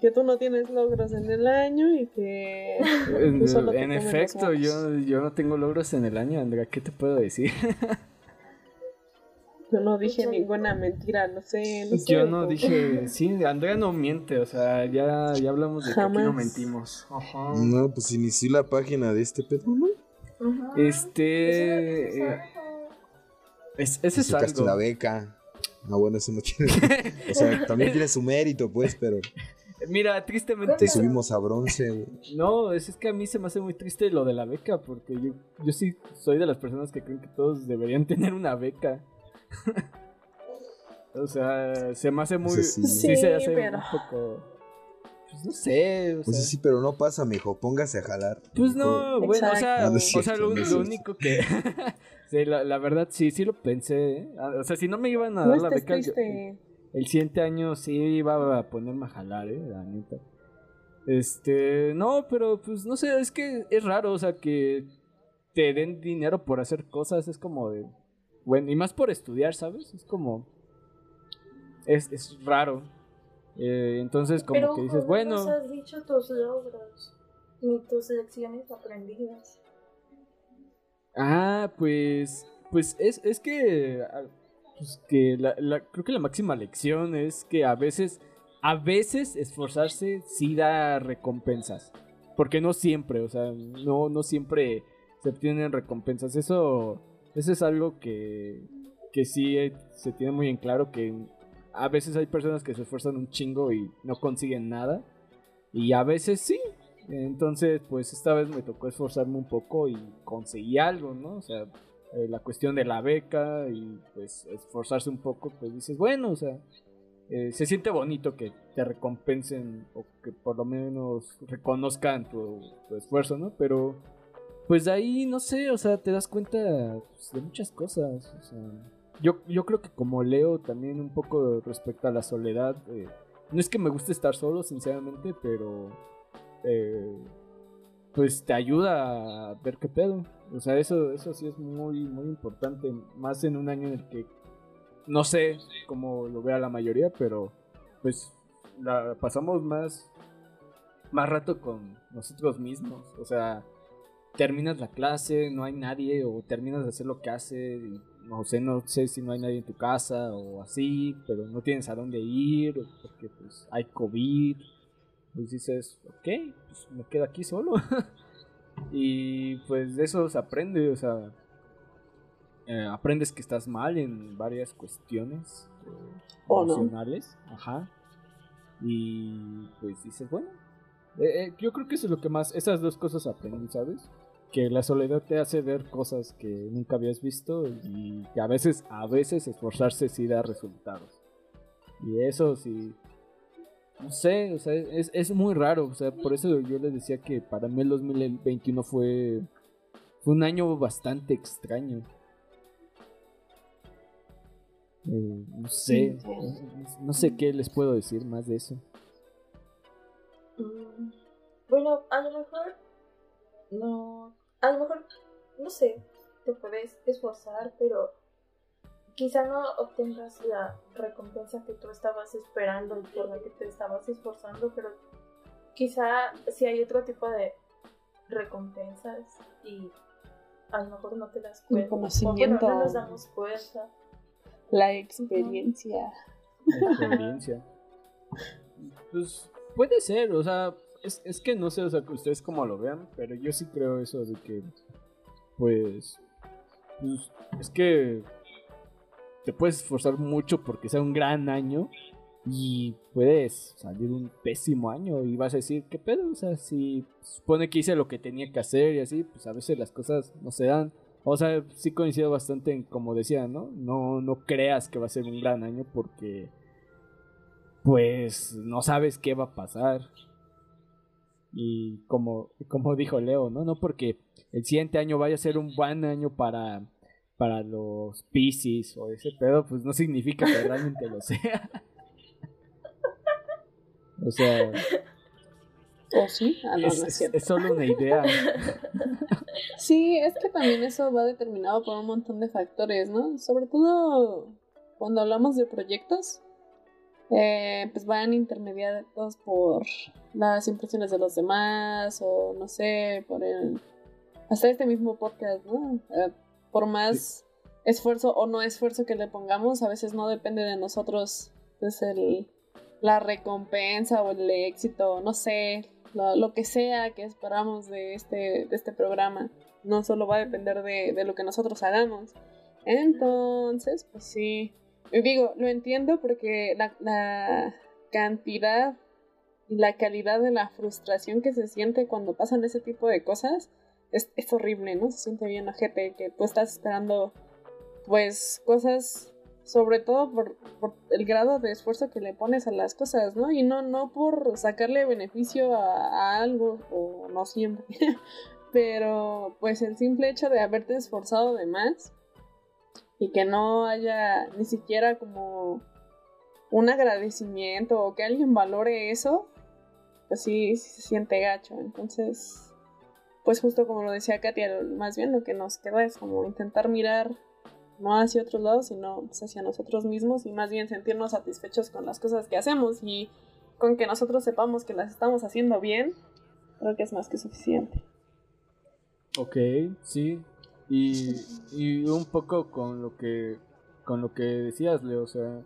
que tú no tienes logros en el año y que En, tú solo efecto, yo, yo no tengo logros en el año, Andrea. ¿Qué te puedo decir? Yo no dije Mucho ninguna mentira, no sé, no sé. Yo no dije, sí, Andrea no miente, o sea, ya, ya hablamos de que aquí no mentimos. Ajá. No, pues inició la página de este pedo, ¿no? Este, Eso eh, era- es, es algo. la beca. Ah, bueno, eso no tiene. O sea, también tiene su mérito, pues, pero Mira, tristemente, te subimos a bronce, no, es, es que a mí se me hace muy triste lo de la beca, porque yo, yo sí soy de las personas que creen que todos deberían tener una beca. o sea, se me hace muy, Eso sí. sí, se Sí, hace pero- un poco, pues no sé, o Pues sea, sí, pero no pasa, mijo. Póngase a jalar. Pues no, bueno, o sea. No, o sea, lo, no único que... sí, la, la verdad, sí, sí lo pensé. ¿eh? O sea, si no me iban a No dar la beca, yo- el siguiente año sí iba a ponerme a jalar, ¿eh? La neta. Este, no, pero pues no sé, es que es raro, o sea, que te den dinero por hacer cosas, es como de... Bueno, y más por estudiar, ¿sabes? Es como... Es, es raro. Eh, entonces, como Pero que dices, bueno... nos has dicho tus logros, ni tus lecciones aprendidas. Ah, pues. Pues es, es que. ah, Pues que la, la- creo que la máxima lección es que a veces. A veces esforzarse sí da recompensas. Porque no siempre, o sea, no, no siempre se obtienen recompensas. Eso. Eso es algo que. Que sí eh, se tiene muy en claro que a veces hay personas que se esfuerzan un chingo y no consiguen nada. Y a veces sí, entonces, pues esta vez me tocó esforzarme un poco y conseguí algo, ¿no? O sea, eh, la cuestión de la beca y pues esforzarse un poco, pues dices, bueno, o sea, eh, se siente bonito que te recompensen o que por lo menos reconozcan tu, esfuerzo, ¿no? Pero, pues de ahí, no sé, o sea, te das cuenta pues, de muchas cosas, o sea, yo, yo creo que como leo también un poco respecto a la soledad, eh, no es que me guste estar solo, sinceramente, pero eh, pues te ayuda a ver qué pedo. O sea, eso, eso sí es muy, muy importante. Más en un año en el que no sé cómo lo vea la mayoría, pero pues la pasamos más, más rato con nosotros mismos. O sea, terminas la clase, no hay nadie, o terminas de hacer lo que hace, y no sé, no sé si no hay nadie en tu casa o así, pero no tienes a dónde ir, porque pues hay COVID. Pues dices, ok, pues me quedo aquí solo. y pues de eso se aprende, o sea, eh, aprendes que estás mal en varias cuestiones eh, emocionales. Ajá. Y pues dices, bueno, eh, yo creo que eso es lo que más, esas dos cosas aprendí, ¿sabes? Que la soledad te hace ver cosas que nunca habías visto y que a veces, a veces esforzarse sí da resultados. Y eso sí, no sé, o sea, es, es muy raro, o sea, por eso yo les decía que para mí el 2021 fue, fue un año bastante extraño. Eh, no sé, no sé qué les puedo decir más de eso. Mm, Bueno, a lo mejor no, a lo mejor no sé, te puedes esforzar, pero quizá no obtengas la recompensa que tú estabas esperando y por la que te estabas esforzando, pero quizá si hay otro tipo de recompensas y a lo mejor no te das El cuenta. o conocimiento. bueno, no nos damos cuenta. La experiencia. la experiencia. Pues puede ser, o sea, es, es que no sé, o sea, que ustedes como lo vean, pero yo sí creo eso de que, pues, pues, es que te puedes esforzar mucho porque sea un gran año Y puedes salir un pésimo año y vas a decir, ¿qué pedo? O sea, si supone que hice lo que tenía que hacer y así, pues a veces las cosas no se dan. O sea, sí coincido bastante en como decía, ¿no? No, no creas que va a ser un gran año porque pues no sabes qué va a pasar. Y como, como dijo Leo, ¿no? No porque el siguiente año vaya a ser un buen año para, para los Pisces o ese pedo, pues no significa que realmente lo sea. o sea... ¿O sí? Ah, no, es, no es cierto. es solo una idea. Sí, es que también eso va determinado por un montón de factores, ¿no? Sobre todo cuando hablamos de proyectos, eh, pues van intermediados por las impresiones de los demás o no sé, por el... Hasta este mismo podcast, ¿no? Eh, por más esfuerzo o no esfuerzo que le pongamos, a veces no depende de nosotros, pues el, la recompensa o el éxito, no sé, lo, lo que sea que esperamos de este, de este programa. No solo va a depender de, de lo que nosotros hagamos. Entonces, pues sí. Digo, lo entiendo porque la, cantidad y la calidad de la frustración que se siente cuando pasan ese tipo de cosas es, horrible, ¿no? Se siente bien ojete que tú estás esperando, pues, cosas sobre todo por, por, el grado de esfuerzo que le pones a las cosas, ¿no? Y no, no por sacarle beneficio a, a algo, o no siempre, pero pues el simple hecho de haberte esforzado de más y que no haya ni siquiera como un agradecimiento o que alguien valore eso, pues sí, se siente gacho. Entonces, pues justo como lo decía Katia, más bien lo que nos queda es como intentar mirar no hacia otros lados, sino pues, hacia nosotros mismos y más bien sentirnos satisfechos con las cosas que hacemos y con que nosotros sepamos que las estamos haciendo bien, creo que es más que suficiente. Ok, sí. Y, y un poco con lo que con lo que decías, Leo, o sea,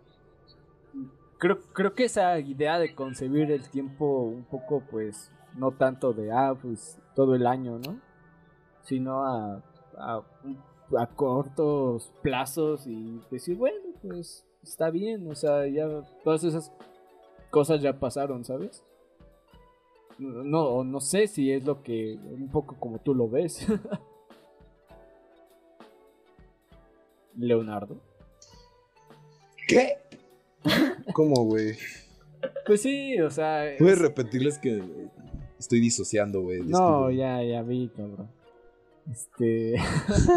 creo, creo que esa idea de concebir el tiempo un poco, pues, no tanto de, ah, pues, todo el año, ¿no? Sino a, a, a cortos plazos y decir, bueno, pues, está bien, o sea, ya todas esas cosas ya pasaron, ¿sabes? No, no sé si es lo que, un poco como tú lo ves. Leonardo. ¿Qué? ¿Cómo, güey? Pues sí, o sea. ¿Puedes es- repetirles que estoy disociando, güey? No, ya, ya vi, cabrón. Este.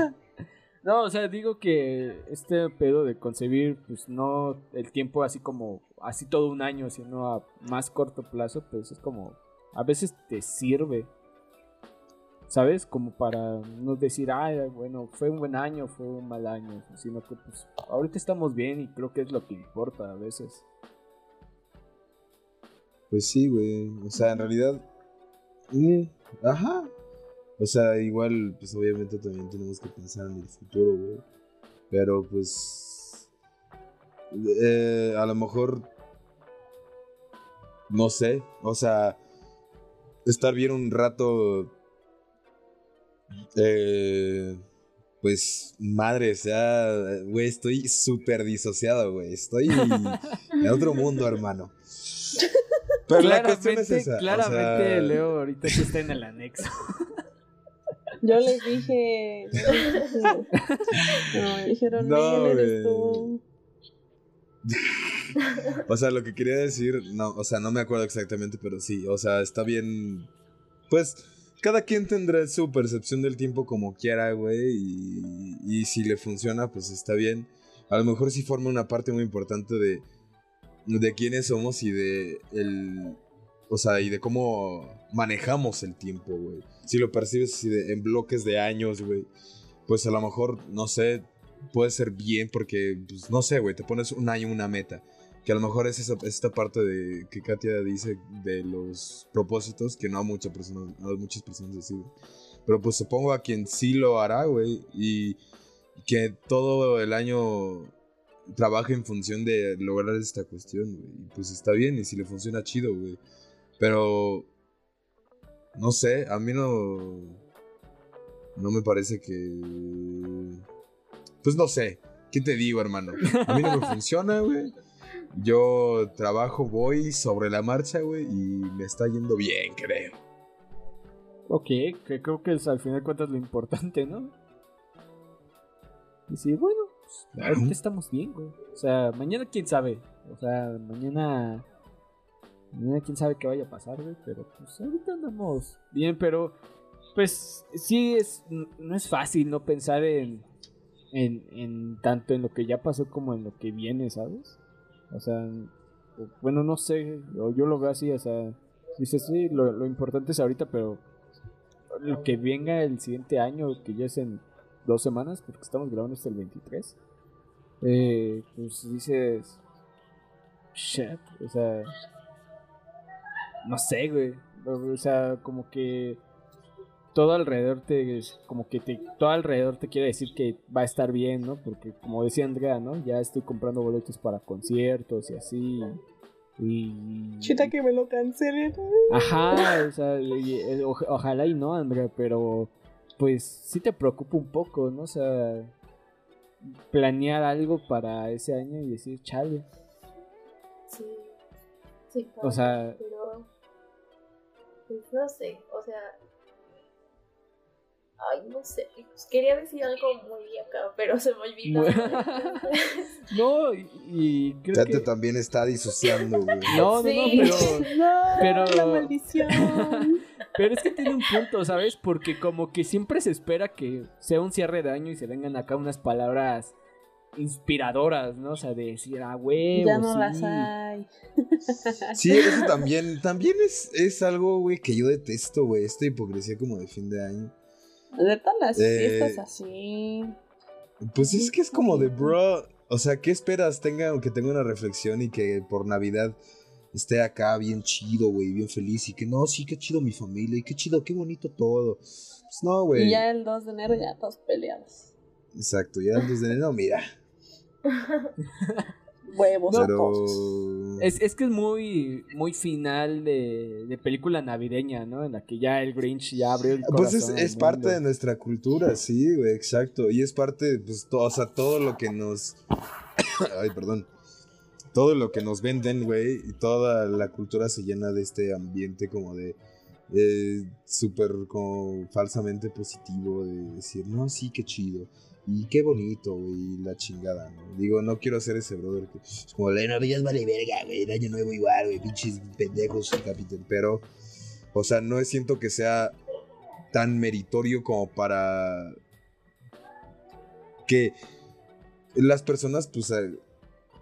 no, o sea, digo que este pedo de concebir, pues no el tiempo así como, así todo un año, sino a más corto plazo, pues es como, a veces te sirve. ¿Sabes? Como para no decir, ay, bueno, fue un buen año, fue un mal año, sino que pues ahorita estamos bien y creo que es lo que importa a veces. Pues sí, güey. O sea, en realidad. mm, ajá. O sea, igual, pues obviamente también tenemos que pensar en el futuro, güey. Pero pues. eh, a lo mejor. No sé. O sea. Estar bien un rato. Eh, pues, madre, o sea, güey, estoy súper disociado, güey. Estoy en otro mundo, hermano. Pero la cuestión es claramente, esa, o claramente sea, Leo ahorita sí está en el anexo. Yo les dije. No, me dijeron, No, "Nel, eres tú. O sea, lo que quería decir, no, o sea, no me acuerdo exactamente, pero sí, o sea, está bien. Pues, cada quien tendrá su percepción del tiempo como quiera, güey, y, si le funciona, pues está bien. A lo mejor sí forma una parte muy importante de, de quiénes somos y de el, o sea, y de cómo manejamos el tiempo, güey. Si lo percibes así de- en bloques de años, güey, pues a lo mejor, no sé, puede ser bien porque, pues, no sé, güey, te pones un año una meta. Que a lo mejor es esa, esta parte de que Katia dice de los propósitos que no a muchas personas, a muchas personas sirve. Pero pues supongo a quien sí lo hará, güey, y que todo el año trabaje en función de lograr esta cuestión, güey. Y pues está bien, y si le funciona chido, güey. Pero no sé, a mí no no me parece que pues no sé, ¿qué te digo, hermano? A mí no me funciona, güey. Yo trabajo, voy sobre la marcha, güey, y me está yendo bien, creo. Ok, que creo que es al final de cuentas lo importante, ¿no? Y sí, bueno, pues, ahorita estamos bien, güey. O sea, mañana quién sabe. O sea, mañana. Mañana quién sabe qué vaya a pasar, güey. Pero pues ahorita andamos bien, pero. Pues sí, es, no es fácil no pensar en, en, en tanto en lo que ya pasó como en lo que viene, ¿sabes? O sea, bueno, no sé, yo lo veo así, o sea, dices, sí, lo, lo importante es ahorita, pero lo que venga el siguiente año, que ya es en dos semanas, porque estamos grabando hasta el 23, eh, pues dices, shit, o sea, no sé, güey, o sea, como que todo alrededor te, como que te, todo alrededor te quiere decir que va a estar bien, ¿no? Porque como decía Andrea, ¿no? Ya estoy comprando boletos para conciertos y así. Y... Chita que me lo cancelen. Ajá, o sea, eh, oj- ojalá y no, Andrea, pero pues sí te preocupa un poco, ¿no? O sea, planear algo para ese año y decir, chale. Sí. Sí, O sea- Pero. Pues no sé, o sea. Ay, no sé. Pues quería decir algo muy acá, pero se me olvidó. Muy- No, y, y creo Tate que... también está disociando, güey. No, no, no, pero... No, Pero- la maldición. Pero es que tiene un punto, ¿sabes? Porque como que siempre se espera que sea un cierre de año y se vengan acá unas palabras inspiradoras, ¿no? O sea, de decir, ah, huevo, ya no sí". las hay. Sí, eso también, también es, es algo, güey, que yo detesto, güey. Esta hipocresía como de fin de año. De todas las Eh, fiestas así. Pues es que es como de, bro. O sea, ¿qué esperas? Tenga, que tenga una reflexión y que por Navidad esté acá bien chido, güey, bien feliz. Y que no, sí, qué chido mi familia. Y qué chido, qué bonito todo. Pues no, güey. Y ya el 2 de enero ya todos peleados. Exacto, ya antes de enero, mira. Huevos. pero. Es, es que es muy, muy final de, de película navideña, ¿no? En la que ya el Grinch ya abrió el corazón. Pues es, es parte de nuestra cultura, sí, güey, exacto. Y es parte, pues, to- o sea, todo lo que nos. Ay, perdón. Todo lo que nos venden, güey, y toda la cultura se llena de este ambiente como de. eh, súper como falsamente positivo, de decir, no, sí, qué chido. Y qué bonito, güey, la chingada, ¿no? Digo, no quiero ser ese brother que es como, la Navidad vale verga, güey, el año nuevo igual, güey, pinches pendejos, capitán. Pero, o sea, no siento que sea tan meritorio como para que las personas, pues, eh,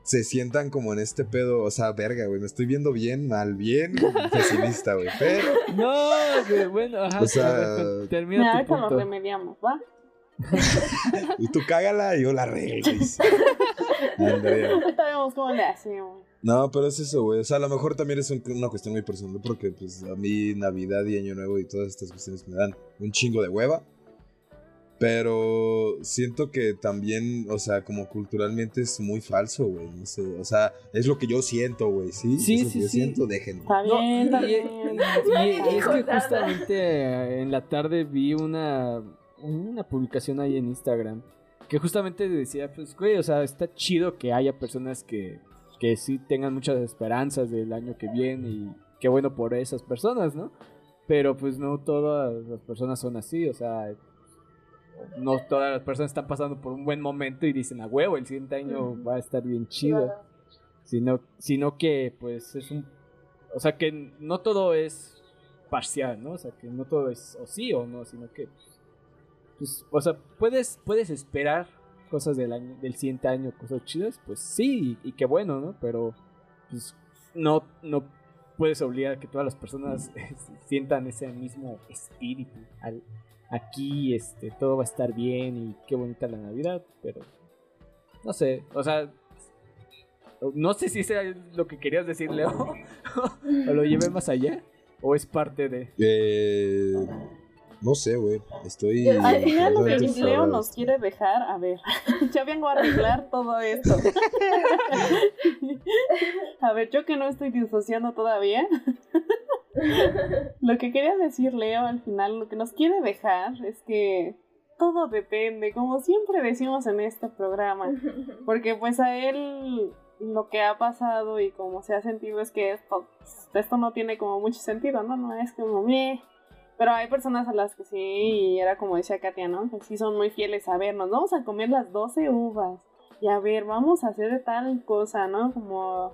se sientan como en este pedo, o sea, verga, güey, me estoy viendo bien, mal, bien pesimista, güey, pero, No, güey, bueno, ajá. O sea, termina tu ahorita lo punto. remediamos, ¿va? Y tú cágala y yo la arreglo, cómo le hacemos. No, pero es eso, güey. O sea, a lo mejor también es un- una cuestión muy personal porque, pues, a mí Navidad y Año Nuevo y todas estas cuestiones me dan un chingo de hueva. Pero siento que también, o sea, como culturalmente es muy falso, güey. No sé, o sea, es lo que yo siento, güey, ¿sí? Sí, Es lo sí, que yo sí. siento, déjenme. Está No, bien, está y, bien. y- y es que justamente eh, en la tarde vi una, una publicación ahí en Instagram que justamente decía, pues, güey, o sea, está chido que haya personas que, que sí tengan muchas esperanzas del año que viene y qué bueno por esas personas, ¿no? Pero pues no todas las personas son así, o sea, no todas las personas están pasando por un buen momento y dicen, a huevo, el siguiente año va a estar bien chido sino, sino que pues es un... O sea que no todo es parcial, ¿no? O sea que no todo es o sí o no, sino que... Pues, o sea, puedes, puedes esperar cosas del año, del siguiente año, cosas chidas, pues sí, y, qué bueno, ¿no? Pero pues no, no puedes obligar a que todas las personas sientan ese mismo espíritu. Al, aquí este, todo va a estar bien y qué bonita la Navidad, pero no sé, o sea, no sé si es lo que querías decir, Leo, o lo llevé más allá, o es parte de... Eh, no sé, güey. Estoy. Al final lo que Leo nos quiere dejar, a ver, ya vengo a arreglar todo esto. A ver, yo que no estoy disociando todavía. Lo que quería decir Leo al final, lo que nos quiere dejar es que todo depende, como siempre decimos en este programa. Porque pues a él lo que ha pasado y cómo se ha sentido es que esto, esto no tiene como mucho sentido, ¿no? No es como, meh. Pero hay personas a las que sí, y era como decía Katia, ¿no? Que sí son muy fieles a ver, nos vamos a comer las 12 uvas. Y a ver, vamos a hacer tal cosa, ¿no? Como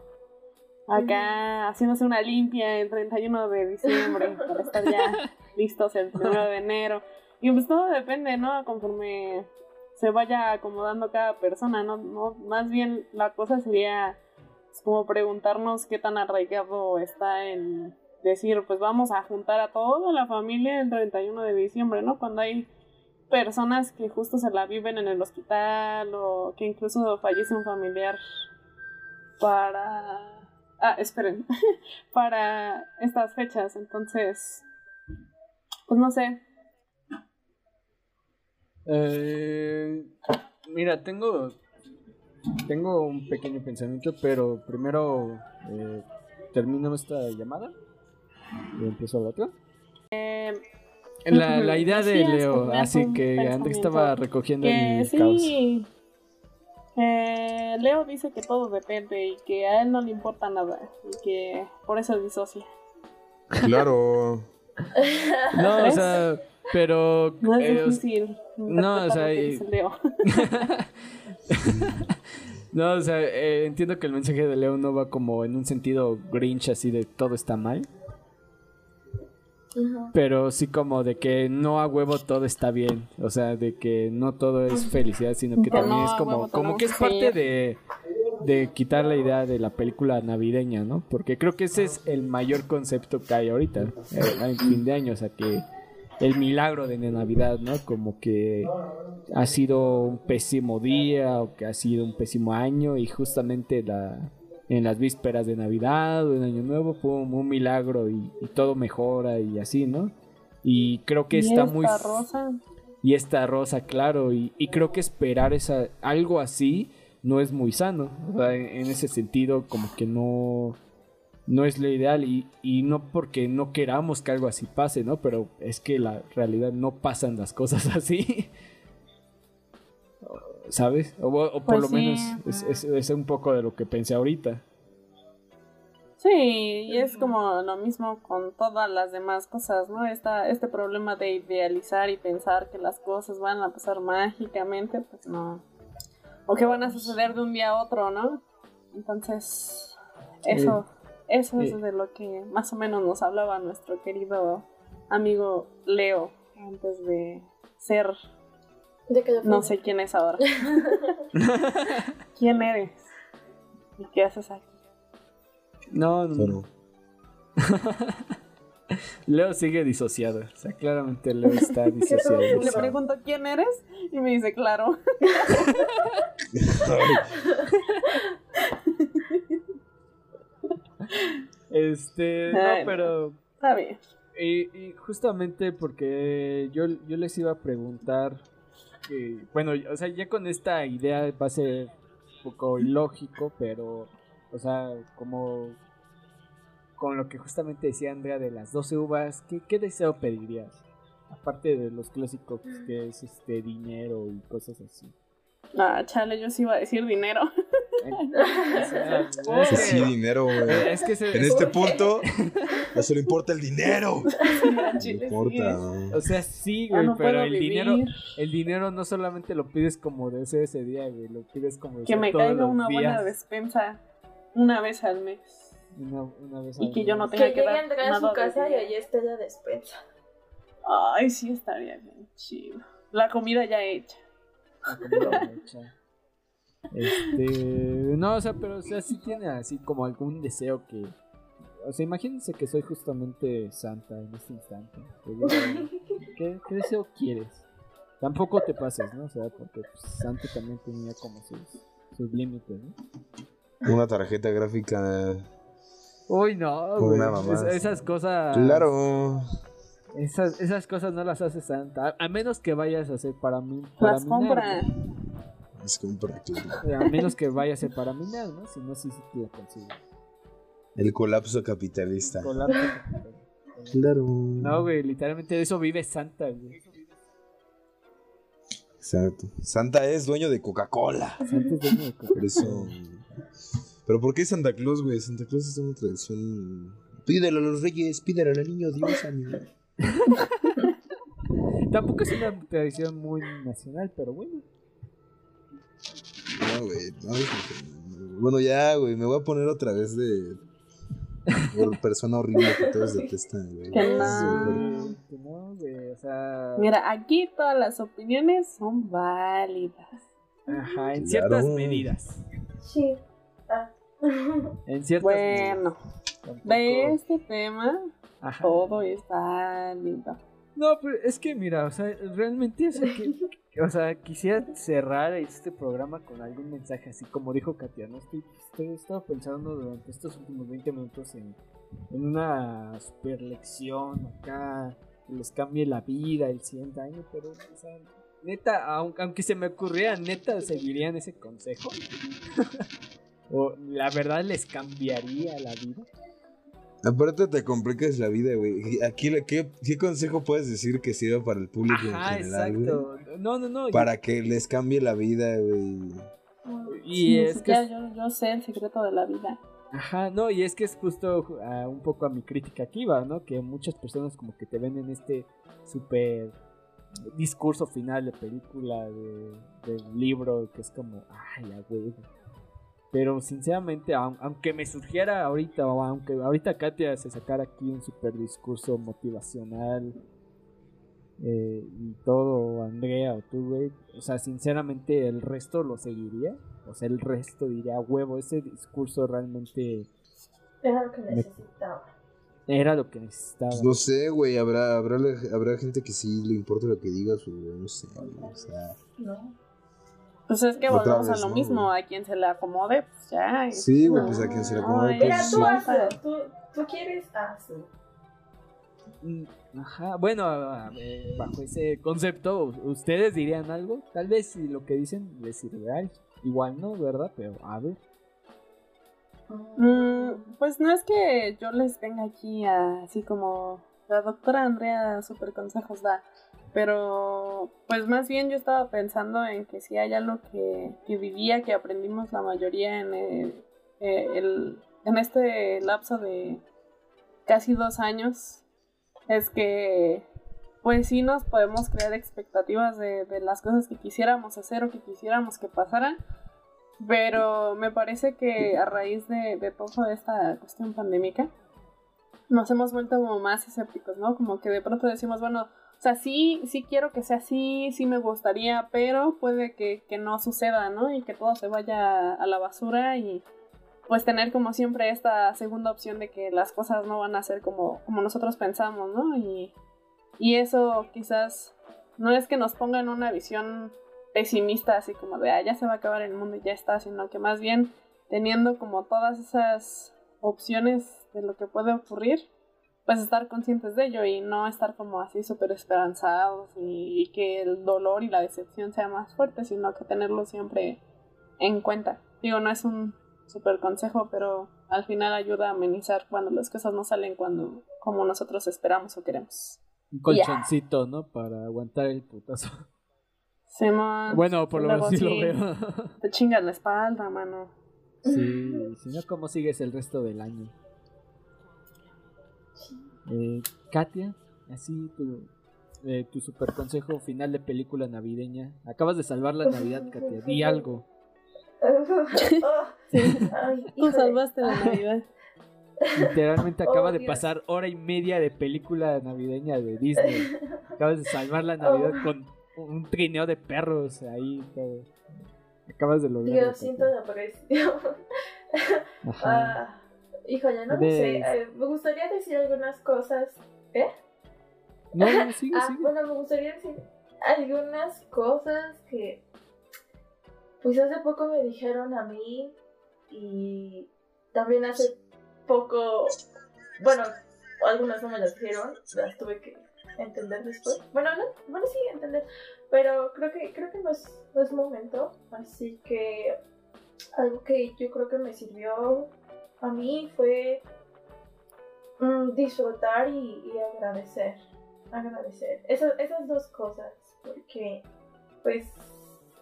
acá haciéndose una limpia el 31 de diciembre para estar ya listos el 1 de enero. Y pues todo depende, ¿no? Conforme se vaya acomodando cada persona, ¿no? no más bien la cosa sería pues, como preguntarnos qué tan arraigado está en decir, pues vamos a juntar a toda la familia el 31 de diciembre, ¿no? Cuando hay personas que justo se la viven en el hospital o que incluso fallece un familiar para... Ah, esperen, para estas fechas. Entonces, pues no sé. Eh, mira, tengo tengo un pequeño pensamiento, pero primero eh, termino esta llamada y empiezo la otra. Eh, La, la idea de Leo, así que Andrés estaba recogiendo que el caos. sí. Eh, Leo dice que todo depende y que a él no le importa nada y que por eso disocia. Claro. No, o sea, pero No es eh, o- difícil. no, o sea, y- Leo. no, o sea, eh, entiendo que el mensaje de Leo no va como en un sentido grinch así de todo está mal, Pero sí como de que no a huevo todo está bien, o sea, de que no todo es felicidad, sino que también no es como, huevo como que es parte de, de quitar la idea de la película navideña, ¿no? Porque creo que ese es el mayor concepto que hay ahorita, eh, en fin de año, o sea, que el milagro de Navidad, ¿no? Como que ha sido un pésimo día o que ha sido un pésimo año y justamente la en las vísperas de Navidad o en Año Nuevo fue un milagro y, y todo mejora y así, ¿no? Y creo que Y está esta muy rosa. y esta rosa, claro, y, y creo que esperar esa, algo así no es muy sano. En ese sentido, como que no, no es lo ideal, y, y no porque no queramos que algo así pase, ¿no? Pero es que la realidad no pasan las cosas así. ¿Sabes? O, o por Pues lo sí, menos es, es- es un poco de lo que pensé ahorita. Sí, y es como lo mismo con todas las demás cosas, ¿no? Esta, este problema de idealizar y pensar que las cosas van a pasar mágicamente, pues no. O que van a suceder de un día a otro, ¿no? Entonces, eso, eso es de lo que más o menos nos hablaba nuestro querido amigo Leo antes de ser De no sé quién es ahora. ¿Quién eres? ¿Y qué haces aquí? No, no. Pero, Leo sigue disociado. O sea, claramente Leo está disociado. Le pregunto quién eres y me dice, claro. Este, Ay, no. pero Está bien. Y, y justamente porque yo, yo les iba a preguntar, que, bueno, o sea, ya con esta idea va a ser un poco ilógico, pero, o sea, como con lo que justamente decía Andrea de las 12 uvas, ¿qué, qué deseo pedirías? Aparte de los clásicos que es este dinero y cosas así. Ah, chale, yo sí iba a decir dinero. O sea, es que que- sí, dinero, güey. es que se- En este punto, no solo importa el dinero. Al No sí, importa. ¿eh? o sea, sí, Ya güey, no pero el vivir. dinero, El dinero no solamente lo pides como deseo ese día, güey, lo pides como Que deseo me todos caiga una buena despensa una vez al mes. Una, una vez Y al que yo no mes. tenga Que que llegue a entrar a nada su de casa y allí esté la despensa. Ay, sí, estaría bien chido. La comida ya hecha. La comida hecha. Este, no, o sea, pero o sea, sí tiene así como algún deseo que o sea, imagínense que soy justamente Santa en este instante. ¿Qué, qué deseo quieres? Tampoco te pases, ¿no? O sea, porque pues, Santa también tenía como sus, sus límites, ¿no? Una tarjeta gráfica. Uy, no, Con güey. una mamá. Es- esas cosas. Claro. Esas, esas cosas no las hace Santa. A, menos que vayas a hacer para mí. Para Las minar, compra. Es compra, claro. ¿no? A menos que vaya a ser para minar, ¿no? Si no, sí, sí te la consigo. El colapso capitalista. Colapso. Claro. No, güey, literalmente de eso vive Santa, güey. Exacto. Santa es dueño de Coca-Cola. Santa es dueño de Coca- Por eso. Pero ¿por qué Santa Claus, güey? Santa Claus es una tradición. Pídelo a los reyes, pídelo al niño Dios, amigo. Tampoco es una tradición muy nacional, pero bueno. No, güey. No, es- bueno, ya, güey. Me voy a poner otra vez de. Por persona horrible que todos detestan, güey. Que no. súper- Que no, güey, o sea... Mira, aquí todas las opiniones son válidas. Ajá, en Claro. ciertas medidas. Sí. Ah. En ciertas Bueno, medidas. Tampoco- de este tema, Ajá. todo es válido. No, pero es que mira, o sea, realmente, o sea, que, o sea, quisiera cerrar este programa con algún mensaje así como dijo Katia, ¿no? Estoy, estoy he estado pensando durante estos últimos 20 minutos en, en una super lección acá, que les cambie la vida el siguiente año, pero, o sea, neta, aunque, aunque se me ocurriera, neta, seguirían ese consejo. o la verdad les cambiaría la vida. Aparte te complicas la vida, güey. Aquí, la- ¿qué, ¿qué consejo puedes decir que sirva para el público Ajá, en general, güey? exacto. No, no, no. Para que les cambie la vida, güey. Y Sí, es que yo, yo sé el secreto de la vida. Ajá, no, y es que es justo ah, un poco a mi crítica aquí va, ¿no? Que muchas personas como que te venden este súper discurso final de película, de, del libro, que es como, ay, a huevo. Pero sinceramente, aun- aunque me surgiera ahorita, o aunque ahorita Katia se sacara aquí un super discurso motivacional eh, y todo, o Andrea o tú, güey, o sea, sinceramente el resto lo seguiría. O sea, el resto diría, "A huevo, ese discurso realmente Era lo que necesitaba. era lo que necesitaba. Pues no sé, güey. Habrá, habrá, habrá gente que sí le importa lo que digas, güey. No sé, güey, O sea. No. Pues es que volvemos a vez, lo ¿no, mismo, güey? a quien se le acomode, pues ya. Sí, güey, pues a quien se le acomode, Ay, pues, Mira, sí. tú hazlo. Tú, tú quieres, hazlo. Mm, Ajá, bueno, a- a ver, bajo ese concepto, ¿ustedes dirían algo? Tal vez si lo que dicen les sirve a alguien. Igual no, ¿verdad? Pero a ver. Mm, pues no es que yo les tenga aquí a- así como la doctora Andrea super consejos da, pero pues más bien yo estaba pensando en que si hay algo que, vivía, que aprendimos la mayoría en, el- eh, el- en este lapso de casi dos años, es que pues sí nos podemos crear expectativas de, las cosas que quisiéramos hacer o que quisiéramos que pasaran, pero me parece que a raíz de, de esta cuestión pandémica, nos hemos vuelto como más escépticos, ¿no? Como que de pronto decimos, bueno, o sea, sí, sí quiero que sea así, sí me gustaría, pero puede que, que no suceda, ¿no? Y que todo se vaya a la basura y pues tener como siempre esta segunda opción de que las cosas no van a ser como, como nosotros pensamos, ¿no? Y, y eso quizás no es que nos ponga en una visión pesimista, así como de, ah, ya se va a acabar el mundo y ya está, sino que más bien teniendo como todas esas opciones de lo que puede ocurrir, pues estar conscientes de ello y no estar como así súper esperanzados y, y que el dolor y la decepción sea más fuerte, sino que tenerlo siempre en cuenta. Digo, no es un súper consejo, pero al final ayuda a amenizar cuando las cosas no salen cuando como nosotros esperamos o queremos. Un colchoncito, ¿no? Para aguantar el putazo. Simón, Bueno, por lo menos sí lo veo. Te chingas la espalda, mano. sí, si no, ¿cómo sigues el resto del año? Eh, Katia, así tu, eh, tu super consejo final de película navideña. Acabas de salvar la Navidad, Katia. Di algo. Oh, Tú salvaste la Navidad. Literalmente Oh, acaba de Dios. pasar hora y media de película navideña de Disney. Acabas de salvar la Navidad Oh. con un trineo de perros ahí. todo. Acabas de lograr. Dios, siento la presión. Ajá. Ah, híjole, no lo sé. Eh, me gustaría decir algunas cosas. No, no, sigue, Ah, sigue. bueno, me gustaría decir algunas cosas que pues hace poco me dijeron a mí y también hace poco, bueno, algunas no me las dijeron, las tuve que entender después. Bueno, no, bueno sí entender, pero creo que creo que no es, no es momento, así que algo que yo creo que me sirvió a mí fue mm, disfrutar y, agradecer agradecer. Eso- esas dos cosas, porque pues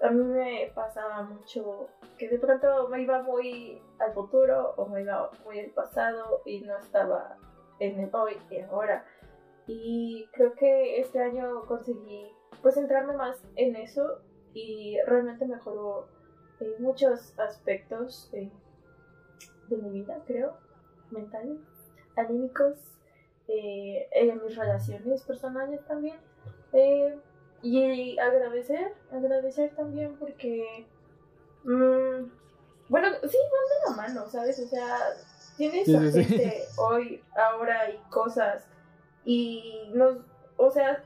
a mí me pasaba mucho que de pronto me iba muy al futuro o me iba muy al pasado y no estaba en el hoy y ahora. Y creo que este año conseguí pues centrarme más en eso y realmente mejoró en muchos aspectos de, de mi vida, creo, mentales, anímicos, eh, en mis relaciones personales también. Eh, y agradecer, agradecer también porque, mm, bueno, sí, van de la mano, ¿sabes? O sea, tienes Sí, sí, hoy, ahora y cosas y nos, o sea,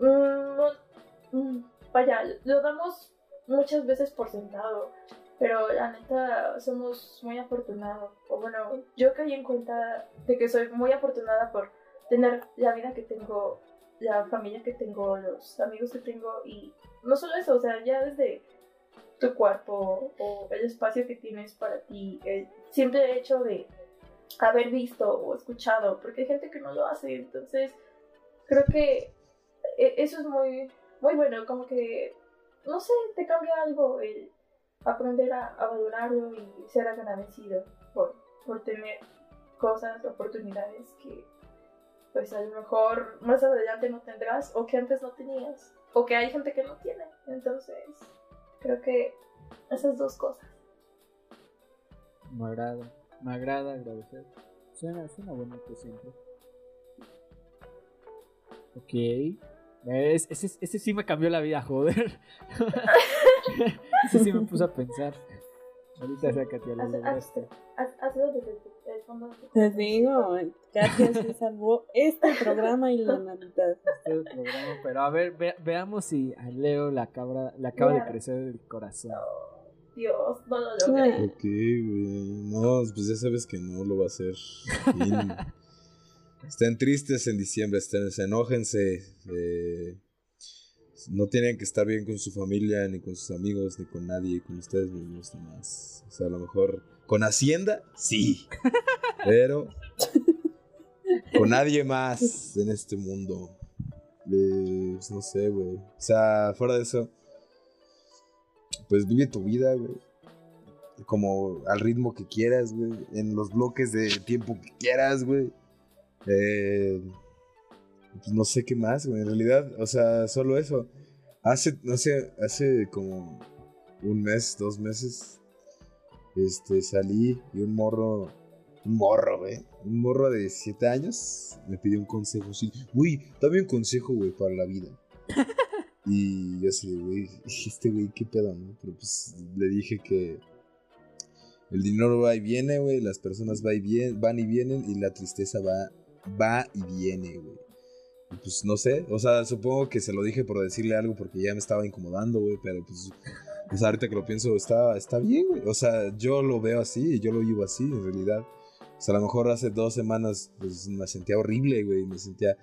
mm, mm, vaya, lo damos muchas veces por sentado, pero la neta somos muy afortunados, o bueno, yo caí en cuenta de que soy muy afortunada por tener la vida que tengo, la familia que tengo, los amigos que tengo y no solo eso, o sea, ya desde tu cuerpo o el espacio que tienes para ti, el simple hecho de haber visto o escuchado, porque hay gente que no lo hace, entonces creo que e- eso es muy, muy bueno, como que, no sé, te cambia algo el aprender a, a valorarlo y ser agradecido por, por tener cosas, oportunidades que pues a lo mejor más adelante no tendrás o que antes no tenías o que hay gente que no tiene. Entonces, creo que esas dos cosas. Me agrada, me agrada agradecer. Suena, suena bonito siempre. Ok. ¿Ves? Ese, ese sí me cambió la vida, joder. ese sí me puso a pensar. Ahorita sácate a la Haz- lograste. Haz- Hazlo desde el fondo Te digo, Katia se salvó este programa y la Navidad. Este programa, pero a ver, ve- veamos si a Leo la cabra le acaba de crecer el corazón. Dios, no lo logré. Ok, güey. No, pues ya sabes que no lo va a hacer. Estén tristes en diciembre, estén, se enójense. eh, no tienen que estar bien con su familia, ni con sus amigos, ni con nadie, con ustedes mismos nomás. O sea, a lo mejor con Hacienda, sí. Pero con nadie más en este mundo. Eh, pues no sé, güey. O sea, fuera de eso, pues vive tu vida, güey como al ritmo que quieras, güey, en los bloques de tiempo que quieras, güey. Eh, pues no sé qué más, güey, en realidad, o sea, solo eso. Hace, no sé, hace como un mes, dos meses, este, salí y un morro, un morro, güey, un morro de 17 años me pidió un consejo, sí, güey, dame un consejo, güey, para la vida. Y yo así, güey, este güey, qué pedo, ¿no? Pero pues le dije que el dinero va y viene, güey, las personas va y van y vienen y la tristeza va, va y viene, güey. Pues no sé, o sea, supongo que se lo dije por decirle algo porque ya me estaba incomodando, güey, pero pues, pues ahorita que lo pienso, está, está bien, güey. O sea, yo lo veo así y yo lo vivo así, en realidad. O sea, a lo mejor hace dos semanas pues, me sentía horrible, güey, me sentía,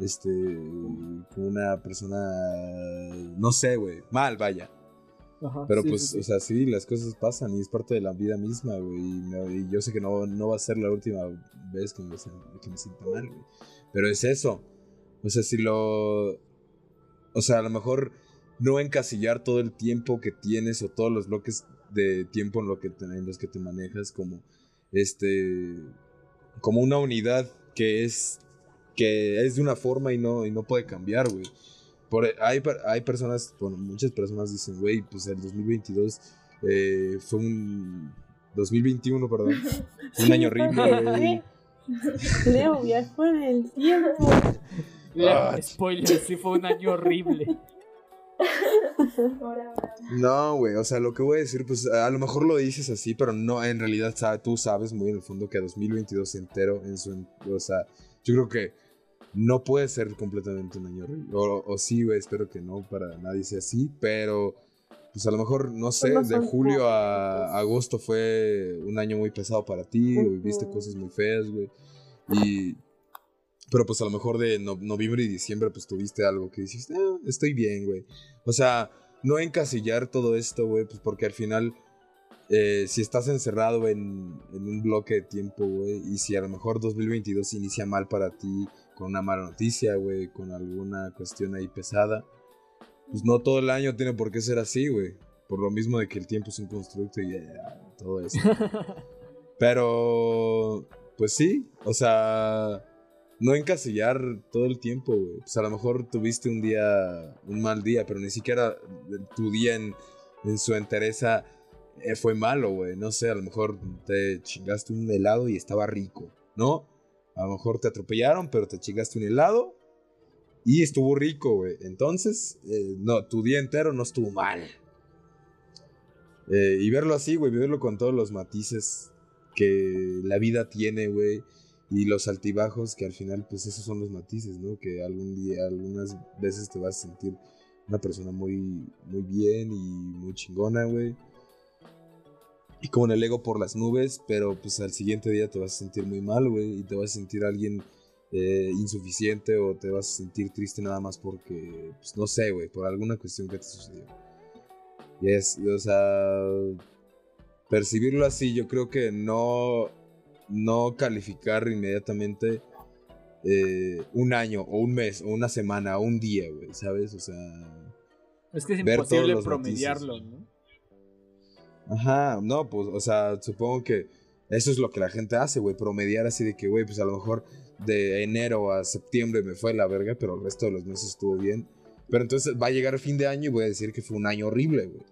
este, como una persona, no sé, güey, mal, vaya. Ajá, Pero sí, pues, sí, o sea, sí, las cosas pasan y es parte de la vida misma, güey. Y, y yo sé que no, no va a ser la última vez que me, que me sienta mal, güey. Pero es eso. O sea, si lo... O sea, a lo mejor no encasillar todo el tiempo que tienes o todos los bloques de tiempo en, lo que te- en los que te manejas como, este... Como una unidad que es... Que es de una forma y no, y no puede cambiar, güey. Por, hay, per- hay personas, bueno, muchas personas dicen, güey, pues el 2022 eh, fue un... 2021, perdón. Un año horrible, güey. Leo viajó en el tiempo. Ah, spoiler, sí fue un año horrible. No, güey, o sea, lo que voy a decir, pues a lo mejor lo dices así, pero no, en realidad sabe- tú sabes muy en el fondo que 2022 entero, en su, o sea, yo creo que no puede ser completamente un año horrible. O, o sí, güey, espero que no, para nadie sea así, pero pues a lo mejor, no sé, no de julio a agosto fue un año muy pesado para ti, o viviste cosas muy feas, güey. Y... Pero pues a lo mejor de no- noviembre y diciembre pues tuviste algo que dices, "Ah, estoy bien, güey. O sea, no encasillar todo esto, güey, pues porque al final, eh, si estás encerrado en, en un bloque de tiempo, güey, y si a lo mejor 2022 inicia mal para ti, con una mala noticia, güey, con alguna cuestión ahí pesada, pues no todo el año tiene por qué ser así, güey. Por lo mismo de que el tiempo es un constructo y ya, todo eso. Pero, pues sí, o sea, no encasillar todo el tiempo, güey. Pues a lo mejor tuviste un día, un mal día, pero ni siquiera tu día en, en su entereza eh, fue malo, güey. No sé, a lo mejor te chingaste un helado y estaba rico, ¿no? A lo mejor te atropellaron, pero te chingaste un helado y estuvo rico, güey. Entonces, eh, no, tu día entero no estuvo mal. Eh, y verlo así, güey, verlo con todos los matices que la vida tiene, güey. Y los altibajos, que al final, pues esos son los matices, ¿no? Que algún día, algunas veces te vas a sentir una persona muy, muy bien y muy chingona, güey. Y con el ego por las nubes, pero pues al siguiente día te vas a sentir muy mal, güey. Y te vas a sentir alguien eh, insuficiente o te vas a sentir triste nada más porque, pues no sé, güey, por alguna cuestión que te sucedió. Y es, o sea, percibirlo así, yo creo que no, no calificar inmediatamente eh, un año o un mes o una semana o un día, güey, ¿sabes? O sea... Es que es imposible promediarlo, ¿no? Ajá, no, pues, o sea, supongo que eso es lo que la gente hace, güey, promediar así de que, güey, pues a lo mejor de enero a septiembre me fue la verga, pero el resto de los meses estuvo bien. Pero entonces va a llegar el fin de año y voy a decir que fue un año horrible, güey.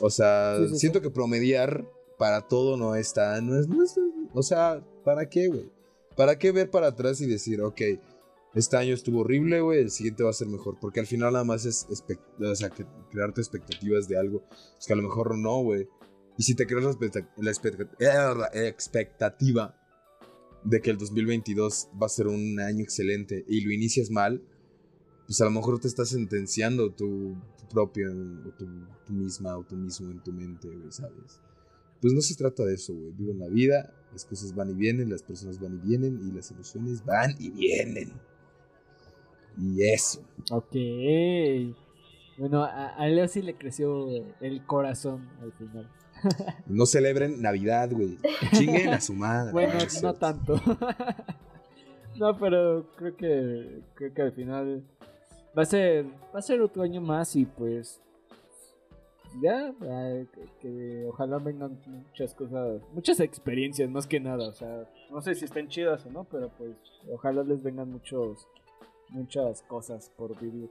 O sea, siento que promediar para todo no está, no es, no es, o sea, ¿para qué, güey? ¿Para qué ver para atrás y decir, ok, este año estuvo horrible, güey, el siguiente va a ser mejor? Porque al final nada más es, o sea, que crearte expectativas de algo, es que a lo mejor no, güey. Y si te creas la, expectativa de que el 2022 va a ser un año excelente y lo inicias mal, pues a lo mejor te estás sentenciando tu, propio, o tu, misma, o tú mismo en tu mente, güey, ¿sabes? Pues no se trata de eso, güey. Vivo en la vida, las cosas van y vienen, las personas van y vienen, y las emociones van y vienen. Y eso. Ok. Bueno, a, a Leo sí le creció el corazón al final. No celebren Navidad, güey. Chinguen a su madre. Bueno, no tanto. no, pero creo que creo que al final va a ser va a ser otro año más y pues ya que, ojalá vengan muchas cosas, muchas experiencias más que nada, o sea, no sé si estén chidas o no, pero pues ojalá les vengan muchos muchas cosas por vivir.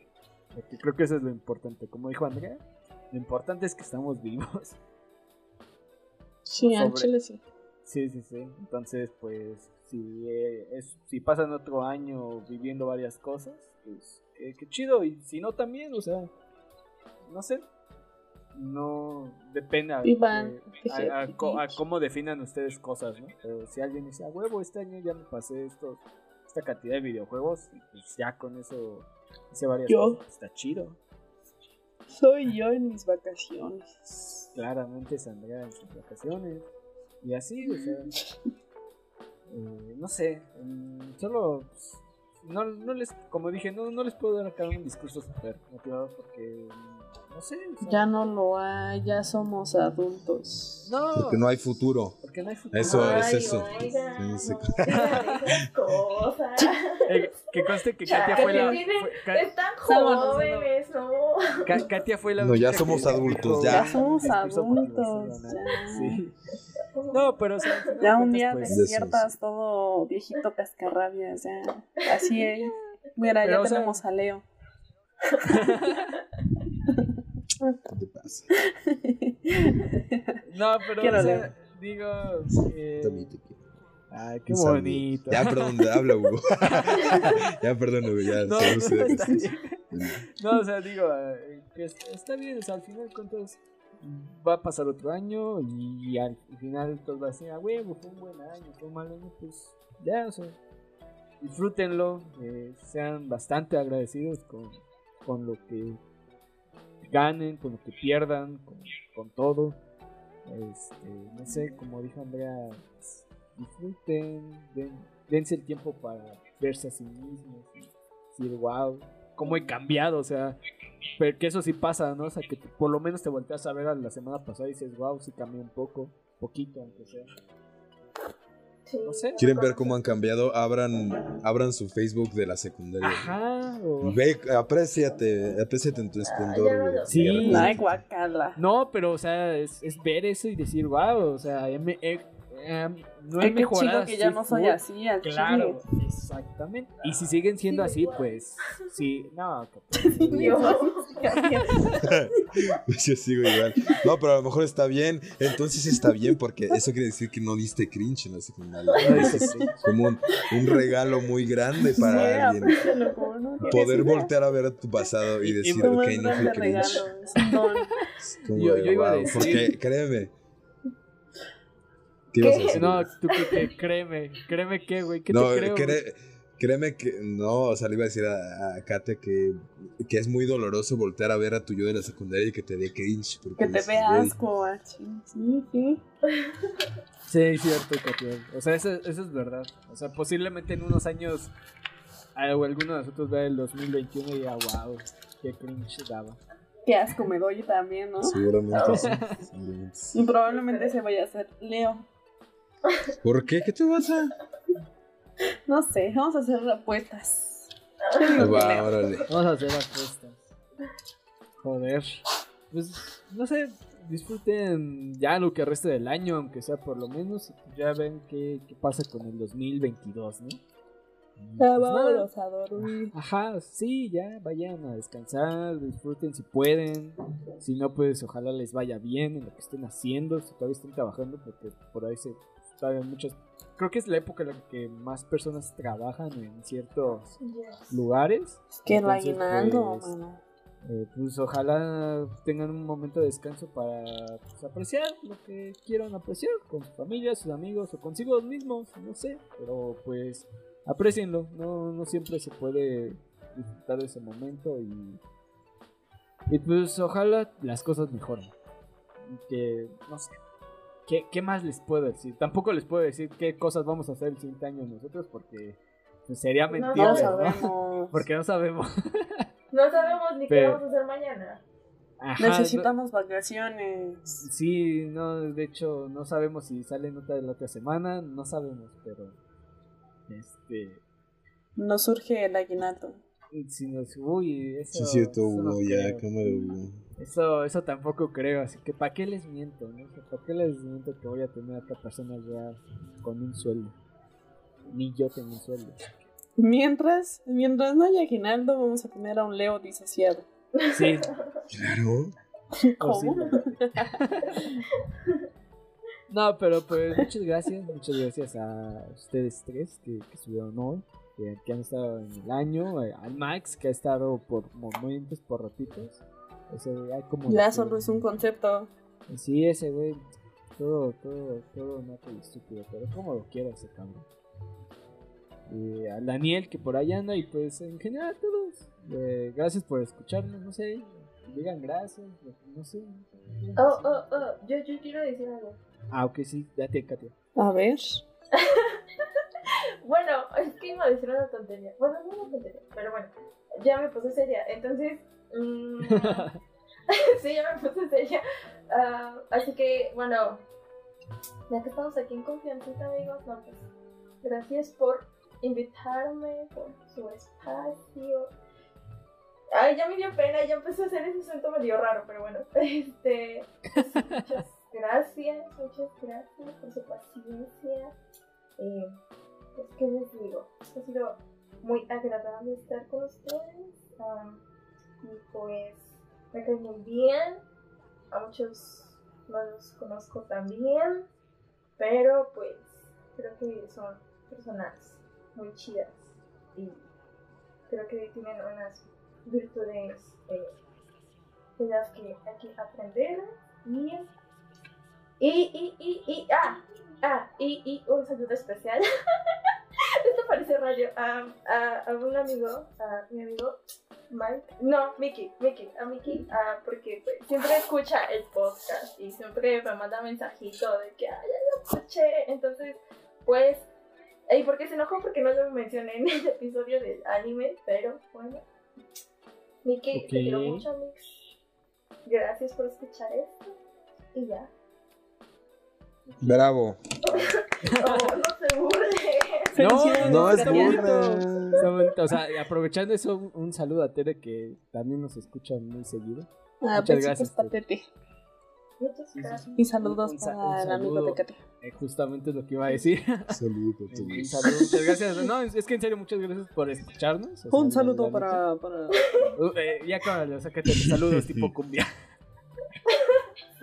Porque creo que eso es lo importante, como dijo Andrea, lo importante es que estamos vivos. Sí, al chile sí. Sí, sí, sí. Entonces, pues, si, eh, es, si pasan otro año viviendo varias cosas, pues, qué, chido. Y si no, también, o sea, no sé. No depende a, cómo definan ustedes cosas, ¿no? Pero si alguien dice, a huevo, este año ya me pasé esto, esta cantidad de videojuegos, y pues ya con eso hice varias cosas, está chido. Soy yo en mis vacaciones. Claramente Sandra en sus vacaciones. Y así, o sea. Eh, no sé. Mm, solo. Pues, no, no les, como dije, no, no les puedo dar acá un discurso súper motivado porque no sé. ya no lo hay, ya somos adultos. No. Porque no hay futuro. Porque no hay futuro. Eso es eso. Eh, que conste que Katia fue la. están jóvenes, ¿no? Katia fue la. No, ya somos adultos, ya. Ya somos adultos. Sí. No, pero ya un día despiertas todo viejito cascarrabias, ya. Así es. Mira, ya tenemos a Leo. ¿Qué te pasa? No, pero o sea, digo. Eh... También te quiero. Ay, qué bonito. Ya, perdón, habla, Hugo. ya, perdón, Hugo, ya. No, no, no, o sea, digo, eh, que está bien, o sea, al final, ¿cuántos? Va a pasar otro año y al final todos van a decir, ah, huevo, fue un buen año, fue un mal año, pues ya, o sea, disfrútenlo, eh, sean bastante agradecidos con, con lo que ganen, con lo que pierdan, con, todo. Este, no sé, como dijo Andrea, pues, disfruten, dense el tiempo para verse a sí mismos decir, wow, cómo he cambiado, o sea, pero que eso sí pasa, ¿no? O sea, que por lo menos te volteas a ver a la semana pasada y dices, wow, sí cambié un poco, poquito, aunque sea. No sé. ¿Quieren ver cómo han cambiado? Abran, abran su Facebook de la secundaria. Ajá. Ve, apréciate, apréciate en tu esplendor, ya no güey. Sí. Ay, guacala. No, pero, o sea, es, es ver eso y decir, wow, o sea, me- he- em, no qué mejorado. chido que ya no soy full. así, al Claro, chile. exactamente. Y si siguen siendo Sí, así, igual. pues sí, no. Yo. Yo sigo igual. No, pero a lo mejor está bien. Entonces está bien porque eso quiere decir que no diste cringe en la secundaria. No dices sí. Como un, un regalo muy grande para Sí, alguien. Poder idea. voltear a ver a tu pasado y Y- y decir, Como ok, no fui cringe. regalo, es. Es Yo- yo iba a wow, decir- Porque créeme. ¿Qué ibas a decir? No, tú que te- créeme, créeme que, güey, ¿qué No, te creo? créeme que no, o sea, le iba a decir a, a Kate que, que es muy doloroso voltear a ver a tu yo de la secundaria y que te dé cringe. Porque Que te dices, vea "Güey, asco, chile. Sí, sí. Sí, es cierto, Katia. O sea, eso, eso es verdad. O sea, posiblemente en unos años ah, o alguno de nosotros vea el 2021 y diga, wow, qué cringe daba. Qué asco me doy también, ¿no? Seguramente sí. seguramente sí. Y probablemente se vaya a hacer Leo. ¿Por qué? ¿Qué te vas a...? No sé, vamos a hacer apuestas. Va, órale. Vamos a hacer apuestas. Joder. Pues, no sé, disfruten ya lo que resta del año, aunque sea por lo menos, ya ven qué, qué pasa con el 2022, ¿no? Ya pues, vámonos a dormir. Ajá, sí, ya vayan a descansar, disfruten si pueden. Si no, pues ojalá les vaya bien en lo que estén haciendo, si todavía estén trabajando, porque por ahí se todavía muchas. Creo que es la época en la que más personas trabajan en ciertos Yes. lugares. Es que Entonces, aguinaldo, pues, mano. eh, pues ojalá tengan un momento de descanso para pues, apreciar lo que quieran apreciar con su familia, sus amigos o consigo mismos, no sé, pero pues aprecienlo, no, no siempre se puede disfrutar de ese momento y, y pues ojalá las cosas mejoren. Y que, no sé, ¿qué, ¿qué más les puedo decir? Tampoco les puedo decir qué cosas vamos a hacer el siguiente año nosotros porque pues, sería mentira, No no, sabemos. porque no sabemos. No sabemos ni qué vamos a hacer mañana. Ajá, no- Necesitamos vacaciones. Sí, no, de hecho, no sabemos si sale nota de la otra semana, no sabemos, pero. Este. Nos surge el aguinaldo. Si nos. Uy, eso. Sí, es cierto, Hugo, ya, creo. cámara, Hugo. Eso, eso tampoco creo, así que ¿para qué les miento? ¿no? O sea, ¿Para qué les miento que voy a tener a otra persona ya con un sueldo? Ni yo tengo un sueldo. Mientras, mientras no haya aguinaldo, vamos a tener a un Leo disociado. Sí, Claro. ¿Cómo? No, pero pues muchas gracias, muchas gracias a ustedes tres que, que estuvieron hoy, que, que han estado en el año, eh, al Max que ha estado por momentos, por ratitos. Ese güey, como Ya es un concepto. Sí, ese güey, todo, todo, todo nato y estúpido, pero como lo quiero ese cabrón. Y a Daniel que por ahí anda y pues en general a todos. eh, gracias por escucharnos, no sé, digan gracias, no sé. no sé. Oh, oh, oh, yo, yo quiero decir algo. Ah, ok, sí, date, Katia. A ver. Bueno, es que iba a decir una tontería. Bueno, no una tontería, pero bueno, ya me puse seria. Entonces, mm, sí, ya me puse seria. Ah, así que, bueno, ya que estamos aquí en confianza, amigos, no, pues, gracias por invitarme, por su espacio. Ay, ya me dio pena, ya empecé a hacer ese acento medio raro, pero bueno, este, pues, muchas gracias, muchas gracias por su paciencia. Eh, pues, ¿qué les digo? Ha sido muy agradable estar con ustedes. am, y pues, me cae muy bien. A muchos los conozco tan bien. Pero pues, creo que son personas muy chidas. Y creo que tienen unas virtudes eh, de las que hay que aprender. Y, y, y, y, y, ah, ah, y, y un saludo especial. Esto parece radio. A, a, a un amigo, a mi amigo Mike. No, Mickey, Mickey, a Mickey, ah, porque pues, siempre escucha el podcast y siempre me manda mensajito de que, ah, ya lo escuché. Entonces, pues, y porque se enojó porque no lo mencioné en el episodio del anime, pero bueno. Mickey, te quiero mucho, Mix. Gracias por escuchar esto. Y ya. Bravo. Oh, no se burle. No, no, es bonito. O sea, aprovechando eso, un, un saludo a Tere que también nos escucha muy seguido. Ah, Muchas gracias. Tete. Muchas gracias. Y saludos Un sa- para un el amigo de Katia. Eh, justamente es lo que iba a decir. Saludos todos. saludo, muchas gracias. No, es es que en serio, muchas gracias por escucharnos. O sea, Un saludo para, para... Uh, eh, ya cámara, sácate los saludos tipo cumbia.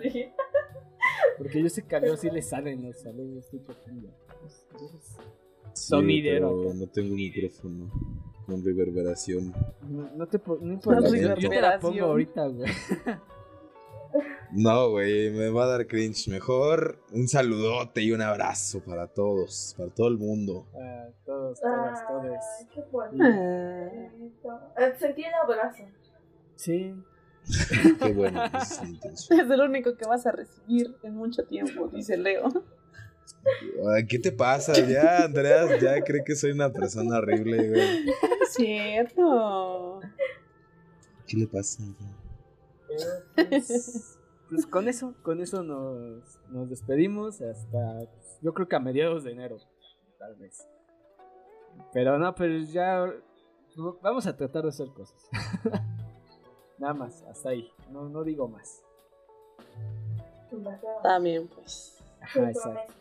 Sí. Porque yo sé que a Leo sí le salen los saludos tipo cumbia. Es- Sí, Sonidero no tengo un micrófono con reverberación. No, no te no importa, Con yo, yo te la pongo ahorita, güey. No, güey, me va a dar cringe. Mejor un saludote y un abrazo para todos, para todo el mundo. A todos, todas, todos. Ay, qué bueno. Ah, Eh, Sentí el abrazo. Sí. Qué bueno, es la intención. Es el único que vas a recibir en mucho tiempo, dice Leo. ¿Qué te pasa? Ya, Andreas, ya cree que soy una persona horrible, güey. Cierto. ¿Qué le pasa? Pues, pues con eso, con eso nos, nos despedimos hasta pues, yo creo que a mediados de enero, tal vez. Pero no, pero ya vamos a tratar de hacer cosas. Nada más, hasta ahí. No, no digo más. También, pues. Ajá, Sin exacto. promesas.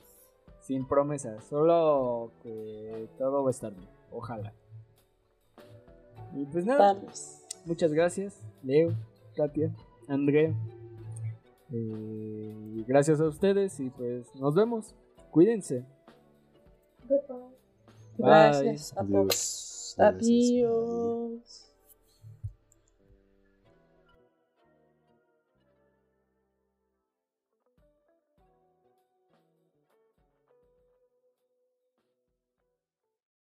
Sin promesas, solo que todo va a estar bien. Ojalá. Y pues nada, Vamos. muchas gracias, Leo, Katia, Andrea. Eh, gracias a ustedes y pues nos vemos. Cuídense. Bye. Gracias a Adiós. todos. Gracias. Adiós.